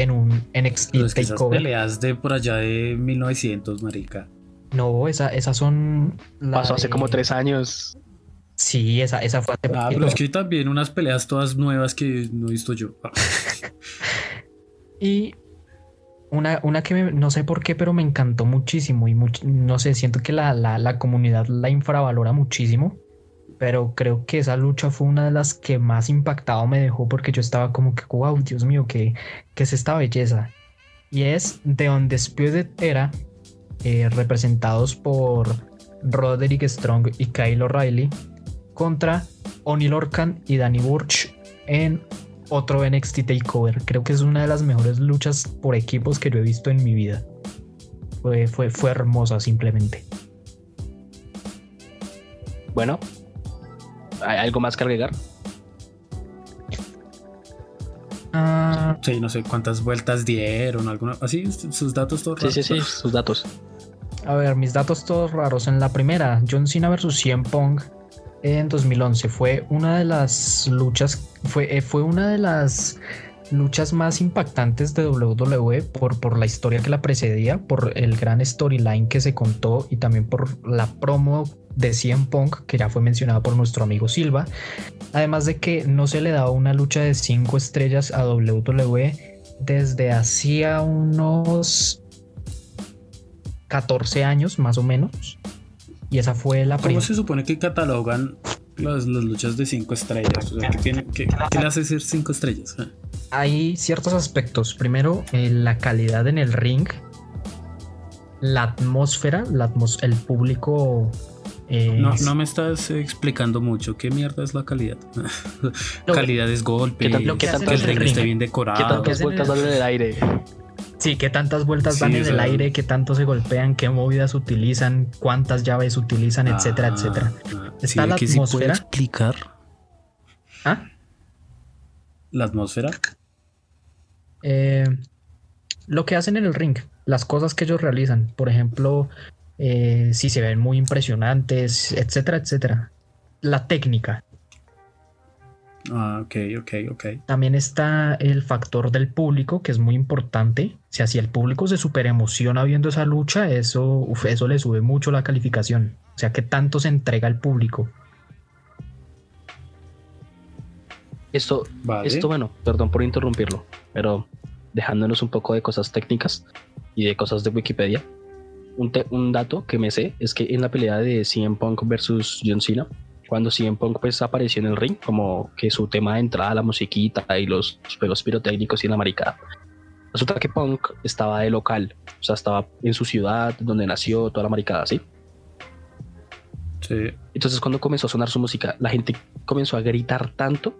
en un NXT Pero es que esas peleas de por allá de 1900, marica. No, esa, esas son. Pasó hace de- como tres años. Sí, esa, esa fue hace Ah, poquito. pero es que hay también unas peleas todas nuevas que no he visto yo. Ah, Y una, una que me- no sé por qué, pero me encantó muchísimo. Y much- no sé, siento que la, la, la comunidad la infravalora muchísimo. Pero creo que esa lucha fue una de las que más impactado me dejó porque yo estaba como que, wow, Dios mío, ¿qué, es esta belleza? Y es The Undisputed Era, eh, representados por Roderick Strong y Kyle O'Reilly, contra Oni Lorcan y Danny Burch en otro NXT Takeover. Creo que es una de las mejores luchas por equipos que yo he visto en mi vida. Fue, fue, fue hermosa simplemente. Bueno, ¿hay algo más que agregar? Ah, Sí, no sé cuántas vueltas dieron, alguna, así, sus datos todos Sí, sí, raros. sí, sus datos. a ver, mis datos todos raros. En la primera, John Cena vs. CM Punk en 2011 fue una de las luchas, fue, eh, fue una de las luchas más impactantes de WWE por, por la historia que la precedía, por el gran storyline que se contó y también por la promo de CM Punk que ya fue mencionada por nuestro amigo Silva. Además de que no se le daba una lucha de 5 estrellas a WWE desde hacía unos 14 años más o menos. Y esa fue la ¿Cómo primera. se supone que catalogan las, las luchas de 5 estrellas? O sea, ¿qué, tiene, qué, qué le hace ser 5 estrellas? Ah, Hay ciertos aspectos. Primero, eh, la calidad en el ring, la atmósfera, la atmos- el público. Eh, No, no me estás explicando mucho. ¿Qué mierda es la calidad? Lo- calidad es golpe, ¿Qué tan- lo que el en ring esté bien ¿Qué decorado. tantas hacen vueltas en el- dan en el aire? Sí, qué tantas vueltas dan Sí, en o el aire, qué tanto se golpean, qué movidas utilizan, cuántas llaves utilizan, etcétera, Ah, etcétera. ah, Está sí, la que sí puede atmósfera. explicar ¿Ah? la atmósfera. Eh, lo que hacen en el ring, las cosas que ellos realizan, por ejemplo, eh, si se ven muy impresionantes, etcétera, etcétera. La técnica. Ah, ok, ok, ok. También está el factor del público, que es muy importante. O sea, si el público se super emociona viendo esa lucha, eso, uf, eso le sube mucho la calificación. O sea, que tanto se entrega al público. Esto, Vale. esto, bueno, perdón por interrumpirlo, pero dejándonos un poco de cosas técnicas y de cosas de Wikipedia. Un, dato que me sé es que en la pelea de CM Punk versus John Cena, cuando CM Punk pues apareció en el ring, como que su tema de entrada, la musiquita y los juegos pirotécnicos y la maricada. Resulta que Punk estaba de local, o sea, estaba en su ciudad, donde nació, toda la maricada, ¿sí? Sí. Entonces cuando comenzó a sonar su música, la gente comenzó a gritar tanto,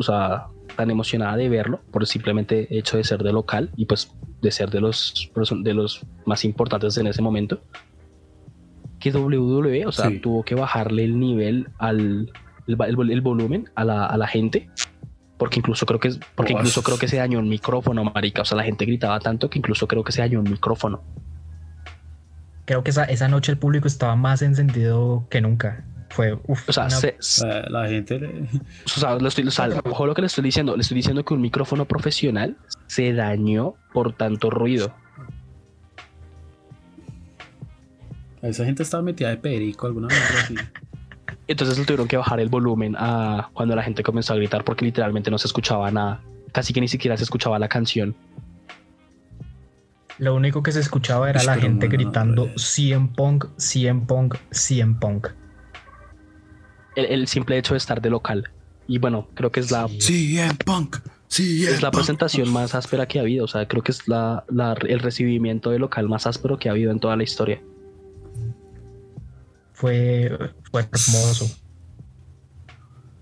o sea, tan emocionada de verlo, por simplemente hecho de ser de local y pues de ser de los, de los más importantes en ese momento, que WWE, o sea, Sí. tuvo que bajarle el nivel al el, el vol- el volumen a la, a la gente. Porque incluso creo que es- porque Uf. incluso creo que se dañó un micrófono, marica. O sea, la gente gritaba tanto que incluso creo que se dañó un micrófono. Creo que esa, esa noche el público estaba más encendido que nunca. Fue, uf, O sea, una- se- La gente le- O sea, lo estoy, o sea, ojo lo que le estoy diciendo. Le estoy diciendo que un micrófono profesional se dañó por tanto ruido. esa gente estaba metida de perico, alguna mierda así. Entonces le tuvieron que bajar el volumen a cuando la gente comenzó a gritar porque literalmente no se escuchaba nada. Casi que ni siquiera se escuchaba la canción. lo único que se escuchaba era la gente gritando pues. CM Punk, CM Punk, CM Punk. El, el simple hecho de estar de local. Y bueno, creo que es la, Sí, en punk. Sí, es la presentación más áspera que ha habido. O sea, creo que es la, la- el recibimiento de local más áspero que ha habido en toda la historia. Fue, fue hermoso.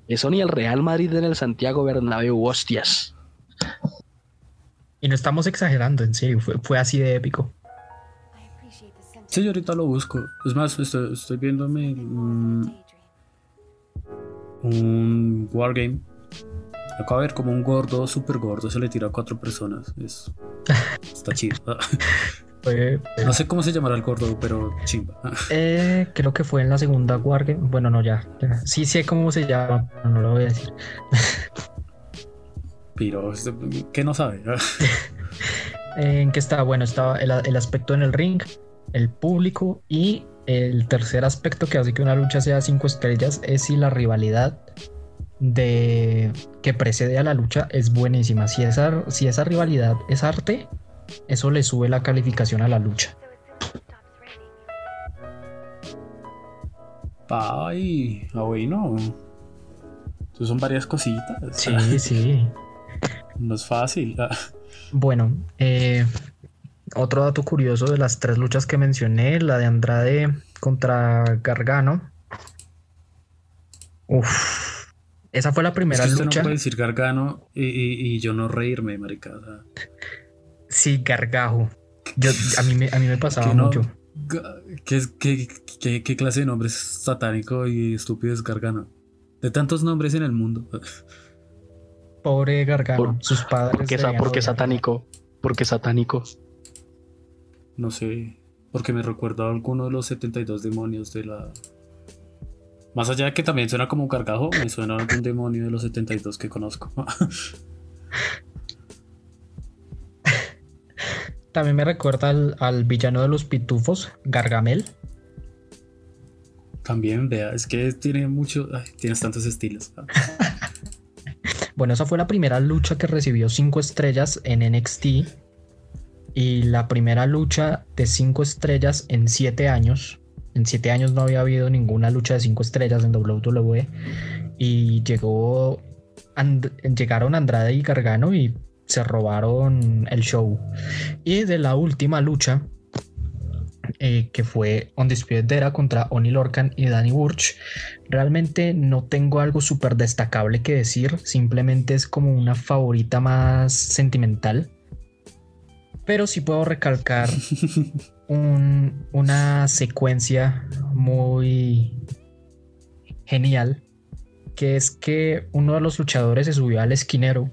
Eso ni el Real Madrid en el Santiago Bernabéu, hostias. Y no estamos exagerando, en serio, fue, fue así de épico. Sí, yo ahorita lo busco. Es más, estoy, estoy viéndome un wargame. Acabo de ver como un gordo, súper gordo, se le tira a cuatro personas. Es, está chido. No sé cómo se llamará el gordo, pero chimba. Eh, creo que fue en la segunda guardia. Bueno, no, ya, Sí sé cómo se llama, pero no lo voy a decir. Pero, ¿qué no sabe? ¿En qué estaba? Bueno, estaba el, el aspecto en el ring, el público y el tercer aspecto que hace que una lucha sea cinco estrellas es si la rivalidad de que precede a la lucha es buenísima. Si esa, si esa rivalidad es arte, eso le sube la calificación a la lucha. Ay, ah, bueno. Son varias cositas. Sí, sí. No es fácil. Bueno, eh, otro dato curioso de las tres luchas que mencioné, la de Andrade contra Gargano. Uf. Esa fue la primera es que lucha. no puede decir Gargano y, yo no reírme, maricada. Sí, Gargajo. Yo, a, mí me, a mí me pasaba mucho. ¿Qué, qué, qué, clase de nombre es satánico y estúpido es Gargano? De tantos nombres en el mundo. Pobre Gargano. sus padres. ¿Por qué, satánico? ¿Por qué satánico? No sé, porque me recuerda a alguno de los 72 demonios de la... Más allá de que también suena como un cargajo, me suena a algún demonio de los 72 que conozco. también me recuerda al, villano de los pitufos, Gargamel. También, vea, es que tiene mucho... tienes tantos estilos. bueno, esa fue la primera lucha que recibió 5 estrellas en NXT y la primera lucha de cinco estrellas en siete años. En siete años no había habido ninguna lucha de cinco estrellas en WWE. Y llegó. llegaron Andrade y Gargano y se robaron el show. Y de la última lucha, eh, que fue Undisputed Era contra Oni Lorcan y Danny Burch, realmente no tengo algo súper destacable que decir, simplemente es como una favorita más sentimental. Pero sí puedo recalcar una secuencia muy genial, que es que uno de los luchadores se subió al esquinero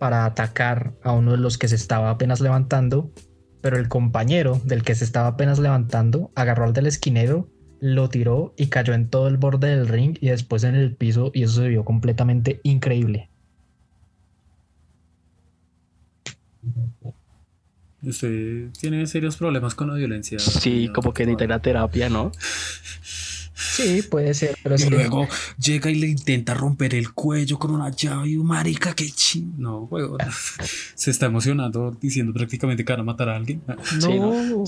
para atacar a uno de los que se estaba apenas levantando, pero el compañero del que se estaba apenas levantando agarró al del esquinero, lo tiró y cayó en todo el borde del ring y después en el piso y eso se vio completamente increíble. Usted tiene serios problemas con la violencia. Sí, como que necesita terapia, ¿no? Sí, puede ser. Pero y luego llega y le intenta romper el cuello con una llave y un marica, que ching. No, juego. Se está emocionando diciendo prácticamente que van a matar a alguien. No.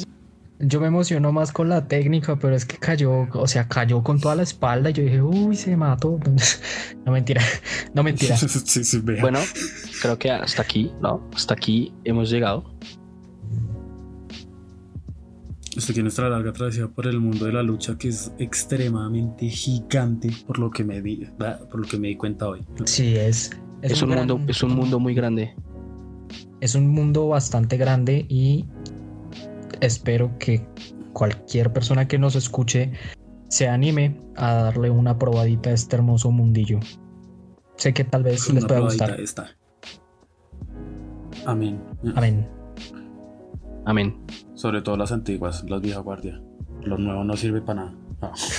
Yo me emociono más con la técnica, pero es que cayó, o sea, cayó con toda la espalda y yo dije, uy, se mató. No mentira, no mentira. bueno, creo que hasta aquí, ¿no? Hasta aquí hemos llegado. Esto tiene nuestra larga travesía por el mundo de la lucha que es extremadamente gigante por lo que me di, por lo que me di cuenta hoy. Sí, es. Es, un, mundo, es un mundo muy grande. Es un mundo bastante grande y espero que cualquier persona que nos escuche se anime a darle una probadita a este hermoso mundillo. Sé que tal vez les pueda gustar. Amén. Amén. Amén. Sobre todo las antiguas, las viejas guardia. Lo nuevo no sirve para nada.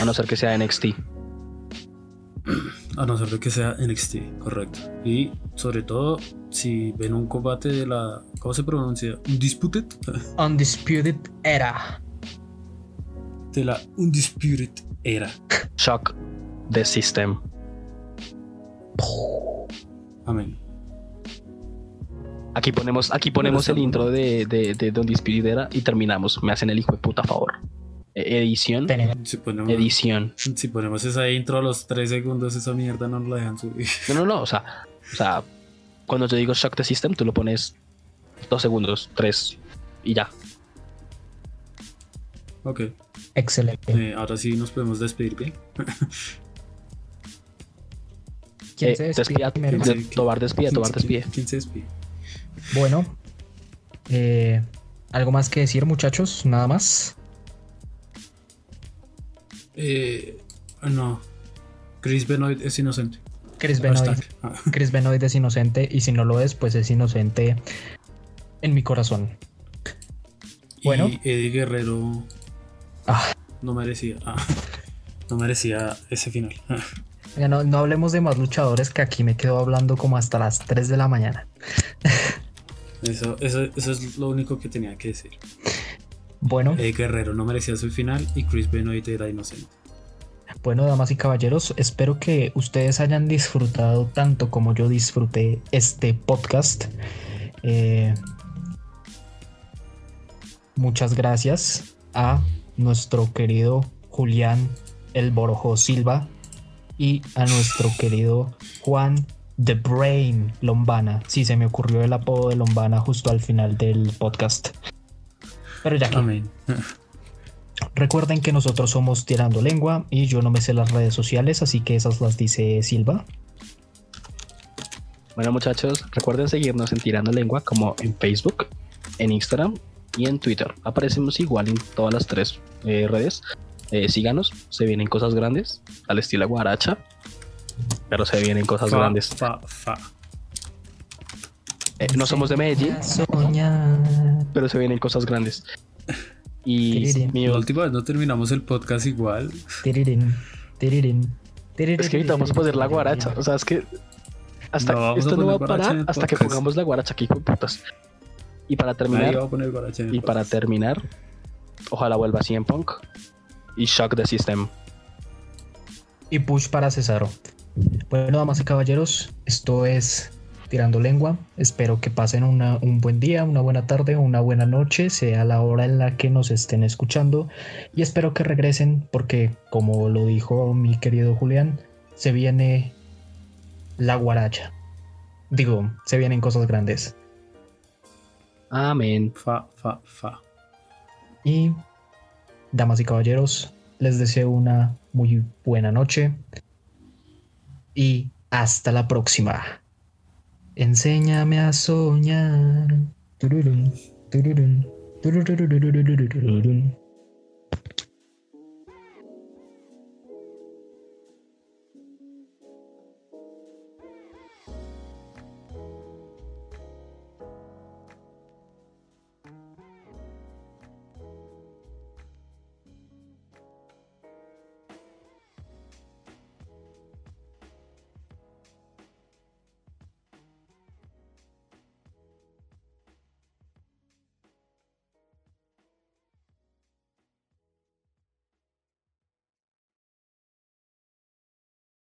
A no ser que sea NXT. A no ser que sea NXT, correcto. Y sobre todo, si ven un combate de la. ¿Cómo se pronuncia? ¿Undisputed? Undisputed Era. De la Undisputed Era. Shock the System. Amén. Aquí ponemos, aquí ponemos el intro de, de, de Don Dispidera y terminamos. Me hacen el hijo de puta favor. E, edición. Si ponemos, edición. Si ponemos esa intro a los 3 segundos, esa mierda no nos la dejan subir. No, no, no. O sea, o sea, cuando te digo Shock the System, tú lo pones 2 segundos, 3 y ya. Ok. Excelente. Eh, ahora sí nos podemos despedir bien. ¿Quién eh, se despide? Despide, Tobar despide, Tobar despide. ¿Quién se despide? Bueno, eh, ¿algo más que decir, muchachos? Nada más. Eh, no. Chris Benoit es inocente. Chris Benoit. Ah. Chris Benoit es inocente y si no lo es, pues es inocente en mi corazón. Bueno. Y Eddie Guerrero ah. no merecía. Ah, no merecía ese final. No, no, hablemos de más luchadores que aquí me quedo hablando como hasta las 3 de la mañana. Eso, eso, eso es lo único que tenía que decir. Bueno. Eddie Guerrero no merecía su final y Chris Benoit era inocente. Bueno, damas y caballeros, espero que ustedes hayan disfrutado tanto como yo disfruté este podcast. Eh, muchas gracias a nuestro querido Julián El Borojo Silva y a nuestro querido Juan The Brain Lombana. Sí, se me ocurrió el apodo de Lombana justo al final del podcast. Pero ya que. Recuerden que nosotros somos Tirando Lengua y yo no me sé las redes sociales, así que esas las dice Silva. Bueno muchachos, recuerden seguirnos en Tirando Lengua como en Facebook, en Instagram y en Twitter. Aparecemos igual en todas las tres eh, redes. Eh, síganos, se vienen cosas grandes, al estilo guaracha, pero se vienen cosas grandes. Eh, no somos de Medellín, pero se vienen cosas grandes. Y mi última vez no terminamos el podcast igual. Es que ahorita vamos a poner la guaracha. O sea, es que hasta esto no va a parar hasta que pongamos la guaracha aquí con putas. Y para terminar, y para terminar, ojalá vuelva en Punk y Shock the System. Y push para Cesaro. Bueno, damas y caballeros, esto es Tirando Lengua. Espero que pasen un buen día, una buena tarde, una buena noche, sea la hora en la que nos estén escuchando. Y espero que regresen porque, como lo dijo mi querido Julián, se viene la guaracha. Digo, se vienen cosas grandes. Amén. Fa, fa, fa. Y, damas y caballeros, les deseo una muy buena noche. Y hasta la próxima. Enséñame a soñar.